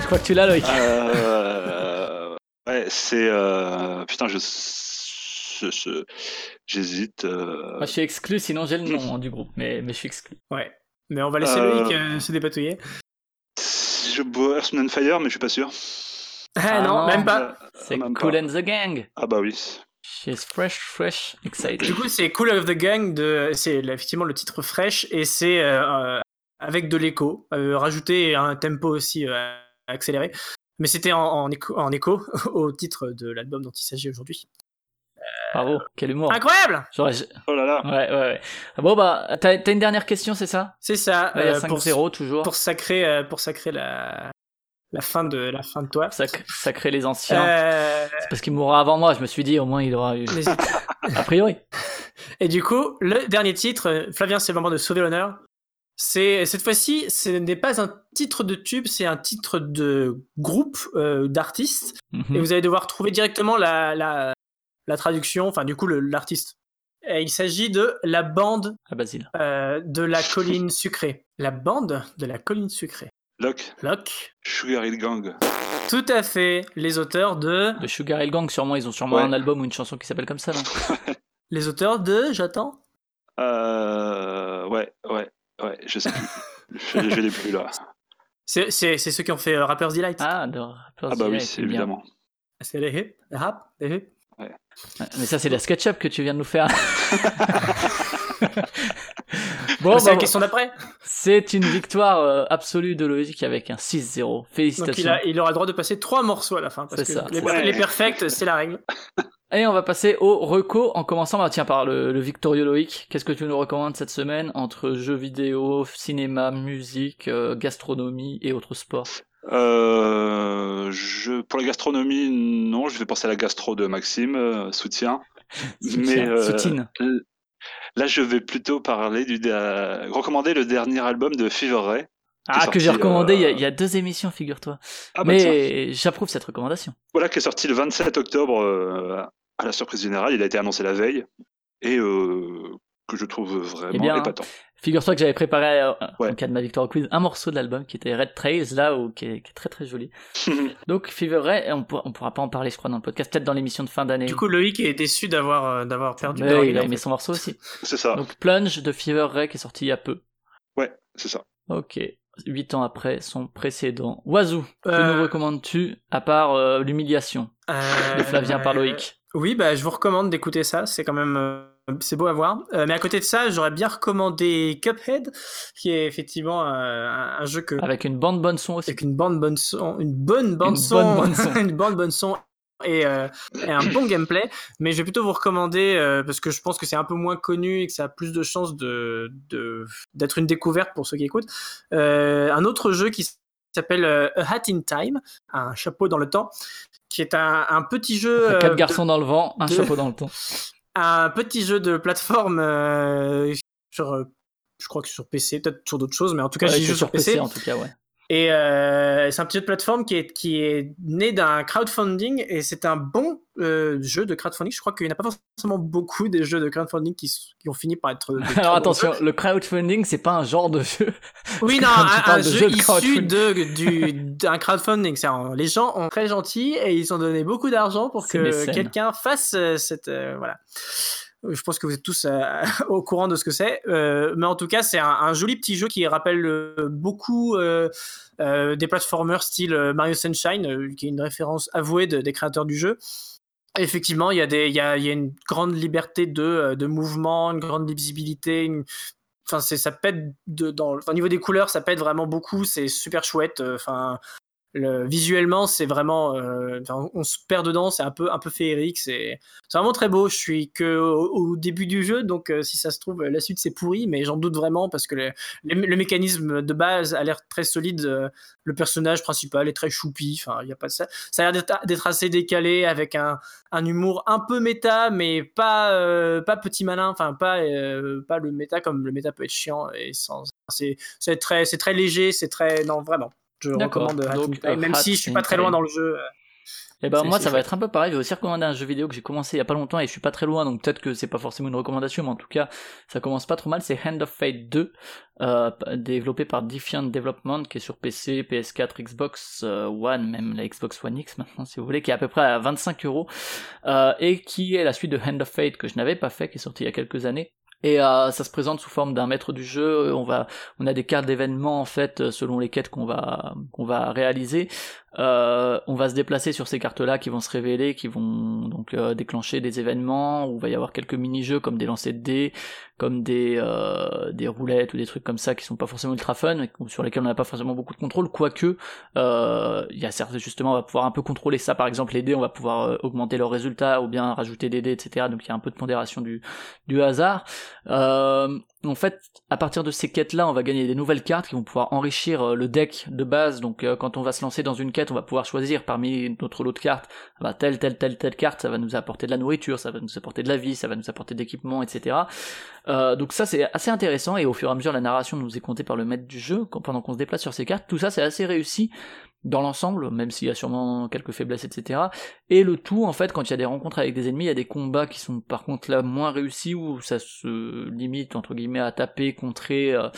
Speaker 2: Crois que tu l'as, Loïc.
Speaker 4: Euh, ouais, c'est. euh, Putain, je. J'hésite. euh,
Speaker 2: Moi, je suis exclu, sinon j'ai le nom hein, du groupe, mais, mais je suis exclu.
Speaker 3: Ouais. Mais on va laisser
Speaker 4: Euh,
Speaker 3: Loïc euh, se dépatouiller.
Speaker 4: Je bois Earth, and Fire, mais je suis pas sûr.
Speaker 3: Ah,
Speaker 2: Ah
Speaker 3: non,
Speaker 2: non.
Speaker 3: même pas.
Speaker 2: C'est Cool
Speaker 4: pas.
Speaker 2: and the Gang.
Speaker 4: Ah bah oui.
Speaker 2: She's fresh, fresh, excited.
Speaker 3: Du coup, c'est Cool of the Gang, de... c'est effectivement le titre fraîche et c'est euh, avec de l'écho, euh, rajouter un tempo aussi euh, accéléré. Mais c'était en, en écho, en écho au titre de l'album dont il s'agit aujourd'hui.
Speaker 2: Bravo, quel humour.
Speaker 3: Incroyable
Speaker 2: J'aurais-
Speaker 4: Oh là là.
Speaker 2: Ouais, ouais, ouais. Bon, bah, t'as t'as une dernière question, c'est ça?
Speaker 3: C'est ça.
Speaker 2: A
Speaker 3: euh, pour,
Speaker 2: 5-0 toujours.
Speaker 3: pour sacrer, euh, pour sacrer la, la fin de la fin de toi.
Speaker 2: Sac- Sacré les anciens.
Speaker 3: Euh,
Speaker 2: C'est parce qu'il mourra avant moi, je me suis dit, au moins il aura eu. A priori.
Speaker 3: Et du coup, le dernier titre, euh, Flavien, c'est le moment de sauver l'honneur. C'est cette fois-ci, ce n'est pas un titre de tube, c'est un titre de groupe euh, d'artistes.
Speaker 2: Mhm.
Speaker 3: Et vous allez devoir trouver directement la, la, la traduction, enfin du coup l'artiste. Et il s'agit de la bande
Speaker 2: À Basile.
Speaker 3: euh, de la colline sucrée. La bande de la colline sucrée.
Speaker 4: Locke,
Speaker 3: Locke.
Speaker 4: Sugar Hill Gang.
Speaker 3: Tout à fait. Les auteurs de.
Speaker 2: De Sugar Hill Gang, sûrement, ils ont sûrement
Speaker 4: Ouais.
Speaker 2: un album ou une chanson qui s'appelle comme ça, non?
Speaker 3: Les auteurs de. J'attends.
Speaker 4: Euh, ouais, ouais, ouais, je sais plus. je, je l'ai plus là.
Speaker 3: C'est c'est- c'est ceux qui ont fait euh, Rapper's Delight.
Speaker 2: Ah, de Rappers
Speaker 4: Ah bah oui, c'est
Speaker 2: bien.
Speaker 4: évidemment.
Speaker 3: C'est les hip, les rap, les hip?
Speaker 2: Ouais, Mais ça, c'est la SketchUp que tu viens de nous faire. bon,
Speaker 3: c'est
Speaker 2: bah,
Speaker 3: la question d'après.
Speaker 2: c'est une victoire euh, absolue de Loïc avec un 6-0.
Speaker 3: Donc
Speaker 2: Félicitations.
Speaker 3: il, a, il aura le droit de passer trois morceaux à la fin. Parce
Speaker 2: C'est
Speaker 3: que
Speaker 2: ça,
Speaker 3: les,
Speaker 2: c'est
Speaker 4: ça.
Speaker 3: les perfects, c'est la règle.
Speaker 2: Et on va passer au reco en commençant bah, tiens, par le, le victorieux Loïc. Qu'est-ce que tu nous recommandes cette semaine entre jeux vidéo, cinéma, musique, euh, gastronomie et autres sports?
Speaker 4: Euh, je, pour la gastronomie, non, je vais penser à la gastro de Maxime, euh, soutien. Mais euh,
Speaker 2: Soutine.
Speaker 4: là, je vais plutôt parler du, recommander le dernier album de Fever Ray.
Speaker 2: Ah,
Speaker 4: sorti,
Speaker 2: que j'ai recommandé il y a-
Speaker 4: euh,
Speaker 2: il y, a deux émissions, figure-toi.
Speaker 4: Ah bah.
Speaker 2: Mais j'approuve cette recommandation.
Speaker 4: Voilà, qui est sorti le 27 octobre euh, à la surprise générale. Il a été annoncé la veille et euh, que je trouve vraiment
Speaker 2: Eh bien,
Speaker 4: épatant.
Speaker 2: Figure-toi que j'avais préparé, euh,
Speaker 4: Ouais.
Speaker 2: en cas de ma victoire au quiz, un morceau de l'album qui était Red Trails, là, où, qui, est, qui est très très joli. Donc, Fever Ray, on, pourra- on pourra pas en parler, je crois, dans le podcast, peut-être dans l'émission de fin d'année.
Speaker 3: Du coup, Loïc est déçu d'avoir euh, d'avoir perdu.
Speaker 2: Mais il a aimé son morceau aussi.
Speaker 4: C'est ça.
Speaker 2: Donc, Plunge de Fever Ray qui est sorti il y a peu.
Speaker 4: Ouais, c'est ça.
Speaker 2: Ok. Huit ans après son précédent. Wazoo, que
Speaker 3: Euh,
Speaker 2: nous recommandes-tu, à part euh, l'humiliation
Speaker 3: Euh,
Speaker 2: de Flavien par Loïc?
Speaker 3: Oui, bah, je vous recommande d'écouter ça. C'est quand même euh, c'est beau à voir. Euh, mais à côté de ça, j'aurais bien recommandé Cuphead, qui est effectivement euh, un, un jeu que
Speaker 2: Avec une bande bonne son aussi.
Speaker 3: avec une bande bonne son, une bonne bande
Speaker 2: Une
Speaker 3: son,
Speaker 2: bonne bande son.
Speaker 3: une bonne bonne son et, euh, et un bon gameplay. Mais je vais plutôt vous recommander euh, parce que je pense que c'est un peu moins connu et que ça a plus de chances de de- d'être une découverte pour ceux qui écoutent. Euh, un autre jeu qui s'appelle euh, A Hat in Time, un chapeau dans le temps, qui est un, un petit jeu. Euh,
Speaker 2: Quatre
Speaker 3: de-
Speaker 2: garçons dans le vent, un
Speaker 3: de-
Speaker 2: chapeau dans le temps.
Speaker 3: un petit jeu de plateforme euh, sur, euh, je crois que sur PC, peut-être sur d'autres choses, mais en tout cas,
Speaker 2: Ouais,
Speaker 3: j'y joue sur PC.
Speaker 2: en tout cas, ouais.
Speaker 3: Et euh, c'est un petit jeu de plateforme qui est, qui est né d'un crowdfunding et c'est un bon euh, jeu de crowdfunding. Je crois qu'il n'y en a pas forcément beaucoup des jeux de crowdfunding qui, qui ont fini par être.
Speaker 2: Alors attention, le crowdfunding, c'est pas un genre de jeu.
Speaker 3: Oui, non, un, un jeu issu
Speaker 2: crowdfunding.
Speaker 3: de, du, d'un crowdfunding. C'est un- les gens ont très gentils et ils ont donné beaucoup d'argent pour
Speaker 2: C'est
Speaker 3: que quelqu'un fasse euh, cette. euh, voilà. Je pense que vous êtes tous euh, au courant de ce que c'est. Euh, mais en tout cas, c'est un, joli petit jeu qui rappelle euh, beaucoup des platformers style Mario Sunshine, qui est une référence avouée de- des créateurs du jeu. Effectivement, il y, a une grande liberté de, mouvement, une grande lisibilité, enfin ça pète au niveau des couleurs ça pète vraiment beaucoup c'est super chouette enfin le, visuellement c'est vraiment euh, on se perd dedans c'est un peu un peu féerique c'est vraiment très beau. Je suis que au, début du jeu donc euh, si ça se trouve la suite c'est pourri mais j'en doute vraiment parce que le, mécanisme de base a l'air très solide. Euh, le personnage principal est très choupi enfin il y a pas ça. Ça a l'air d'être- assez décalé avec un un humour un peu méta mais pas pas petit malin enfin pas pas le méta comme le méta peut être chiant et sans c'est très c'est très léger c'est très non vraiment je recommande
Speaker 2: Donc,
Speaker 3: Time,
Speaker 2: A
Speaker 3: même
Speaker 2: Hat
Speaker 3: si je suis
Speaker 2: in
Speaker 3: pas très loin dans le jeu euh,
Speaker 2: Et ben moi ça va être un peu pareil, j'ai aussi recommandé un jeu vidéo que j'ai commencé il y a pas longtemps et je suis pas très loin donc peut-être que c'est pas forcément une recommandation mais en tout cas ça commence pas trop mal, c'est Hand of Fate 2 euh, développé par Defiant Development qui est sur PC, PS4, Xbox euh, One, même la Xbox One X maintenant si vous voulez, qui est à peu près à 25 euros euh, et qui est la suite de Hand of Fate que je n'avais pas fait, qui est sorti il y a quelques années. Et euh, ça se présente sous forme d'un maître du jeu. On va, on a des cartes d'événements en fait selon les quêtes qu'on va, qu'on va réaliser. Euh, on va se déplacer sur ces cartes-là qui vont se révéler, qui vont donc euh, déclencher des événements où il va y avoir quelques mini-jeux comme des lancers de dés, comme des euh, des roulettes ou des trucs comme ça qui sont pas forcément ultra fun, sur lesquels on n'a pas forcément beaucoup de contrôle. Quoique, il y a certes justement on va pouvoir un peu contrôler ça. Par exemple, les dés, on va pouvoir augmenter leurs résultats ou bien rajouter des dés, etc. Donc il y a un peu de pondération du du hasard. En fait, à partir de ces quêtes-là, on va gagner des nouvelles cartes qui vont pouvoir enrichir le deck de base. Donc, quand on va se lancer dans une on va pouvoir choisir parmi notre lot de cartes, ah bah, telle, telle, telle, telle carte, ça va nous apporter de la nourriture, ça va nous apporter de la vie, ça va nous apporter de etc. Euh, donc ça, c'est assez intéressant. Et au fur et à mesure, la narration nous est contée par le maître du jeu pendant qu'on se déplace sur ces cartes. Tout ça, c'est assez réussi dans l'ensemble, même s'il y a sûrement quelques faiblesses, etc. Et le tout, en fait, quand il y a des rencontres avec des ennemis, il y a des combats qui sont par contre là moins réussis, où ça se limite, entre guillemets, à taper, contrer, euh,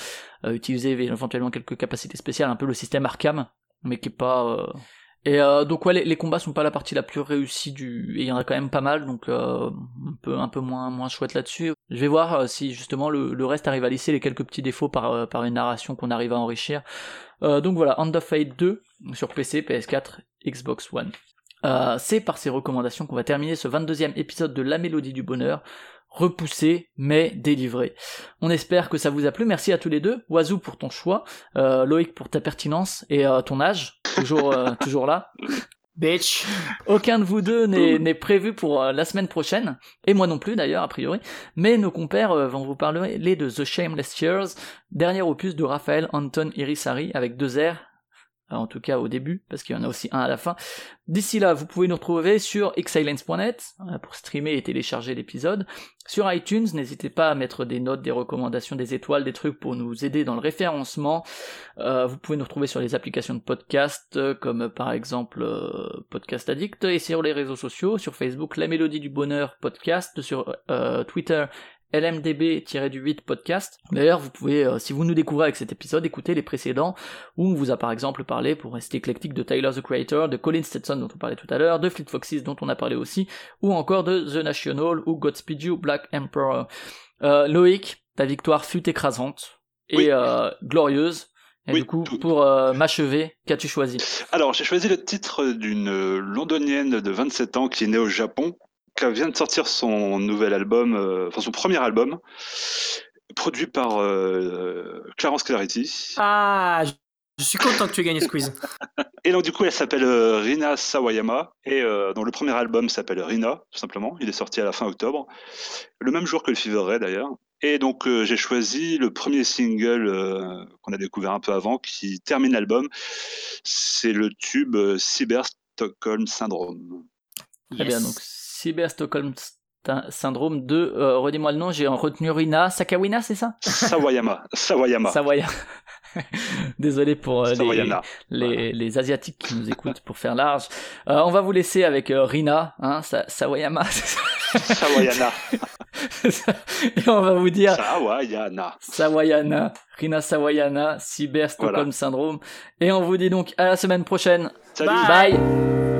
Speaker 2: utiliser éventuellement quelques capacités spéciales, un peu le système Arkham, mais qui est pas... euh, Et euh, donc ouais, les, combats sont pas la partie la plus réussie du... Et il y en a quand même pas mal, donc euh, un peu, un peu moins, moins chouette là-dessus. Je vais voir si justement le, le reste arrive à lisser les quelques petits défauts par, par une narration qu'on arrive à enrichir. Donc voilà, Hand of Fate 2 sur PC, PS4, Xbox One. Euh, c'est par ces recommandations qu'on va terminer ce 22e épisode de La Mélodie du Bonheur, repoussé mais délivré. On espère que ça vous a plu. Merci à tous les deux. Oazou pour ton choix, euh, Loïc pour ta pertinence et euh, ton âge, toujours, euh, toujours là.
Speaker 3: Bitch.
Speaker 2: Aucun de vous deux n'est prévu pour euh, la semaine prochaine, et moi non plus d'ailleurs, a priori, mais nos compères euh, vont vous parler de The Shameless Years, dernier opus de Raphaël Anton Irisari, avec deux R, en tout cas au début, parce qu'il y en a aussi un à la fin. D'ici là, vous pouvez nous retrouver sur xsilence.net euh, pour streamer et télécharger l'épisode. Sur iTunes, n'hésitez pas à mettre des notes, des recommandations, des étoiles, des trucs pour nous aider dans le référencement. Euh, vous pouvez nous retrouver sur les applications de podcast, euh, comme euh, par exemple Podcast Addict, et sur les réseaux sociaux, sur Facebook, La Mélodie du Bonheur Podcast, sur Twitter, LMDB-8 podcast. D'ailleurs, vous pouvez, euh, si vous nous découvrez avec cet épisode, écouter les précédents, où on vous a par exemple parlé, pour rester éclectique, de Tyler the Creator, de Colin Stetson dont on parlait tout à l'heure, de Fleet Foxes dont on a parlé aussi, ou encore de The National ou Godspeed You Black Emperor. Euh, Loïc, ta victoire fut écrasante et
Speaker 4: Oui.
Speaker 2: euh, glorieuse. Et
Speaker 4: Oui,
Speaker 2: du coup,
Speaker 4: tout-
Speaker 2: pour euh, m'achever, qu'as-tu choisi?
Speaker 4: Alors, j'ai choisi le titre d'une londonienne de 27 ans qui est née au Japon, vient de sortir son nouvel album, euh, enfin son premier album, produit par euh, Clarence Clarity.
Speaker 3: Ah, je- suis content que tu aies gagné ce quiz.
Speaker 4: Et donc, du coup, elle s'appelle euh, Rina Sawayama, et euh, dont le premier album s'appelle Rina, tout simplement. Il est sorti à la fin octobre, le même jour que le Fever Ray d'ailleurs. Et donc, euh, j'ai choisi le premier single euh, qu'on a découvert un peu avant, qui termine l'album. C'est le tube euh, Cyber Stockholm Syndrome.
Speaker 2: Très bien, donc Cyber Stockholm Syndrome 2, euh, redis-moi le nom, j'ai retenu Rina Sakawina, c'est ça?
Speaker 4: Sawayama. Sawayama.
Speaker 2: Savoya. Désolé pour euh, les,
Speaker 4: Sawayana.
Speaker 2: les, les Asiatiques qui nous écoutent pour faire large. Euh, on va vous laisser avec euh, Rina, hein, Sa- Sawayama,
Speaker 4: Sawayana.
Speaker 2: et on va vous dire
Speaker 4: Sawayana.
Speaker 2: Sawayana, Rina Sawayana, Cyber Stockholm
Speaker 4: Voilà.
Speaker 2: Syndrome, et on vous dit donc à la semaine prochaine.
Speaker 4: Salut.
Speaker 3: Bye.
Speaker 2: Bye.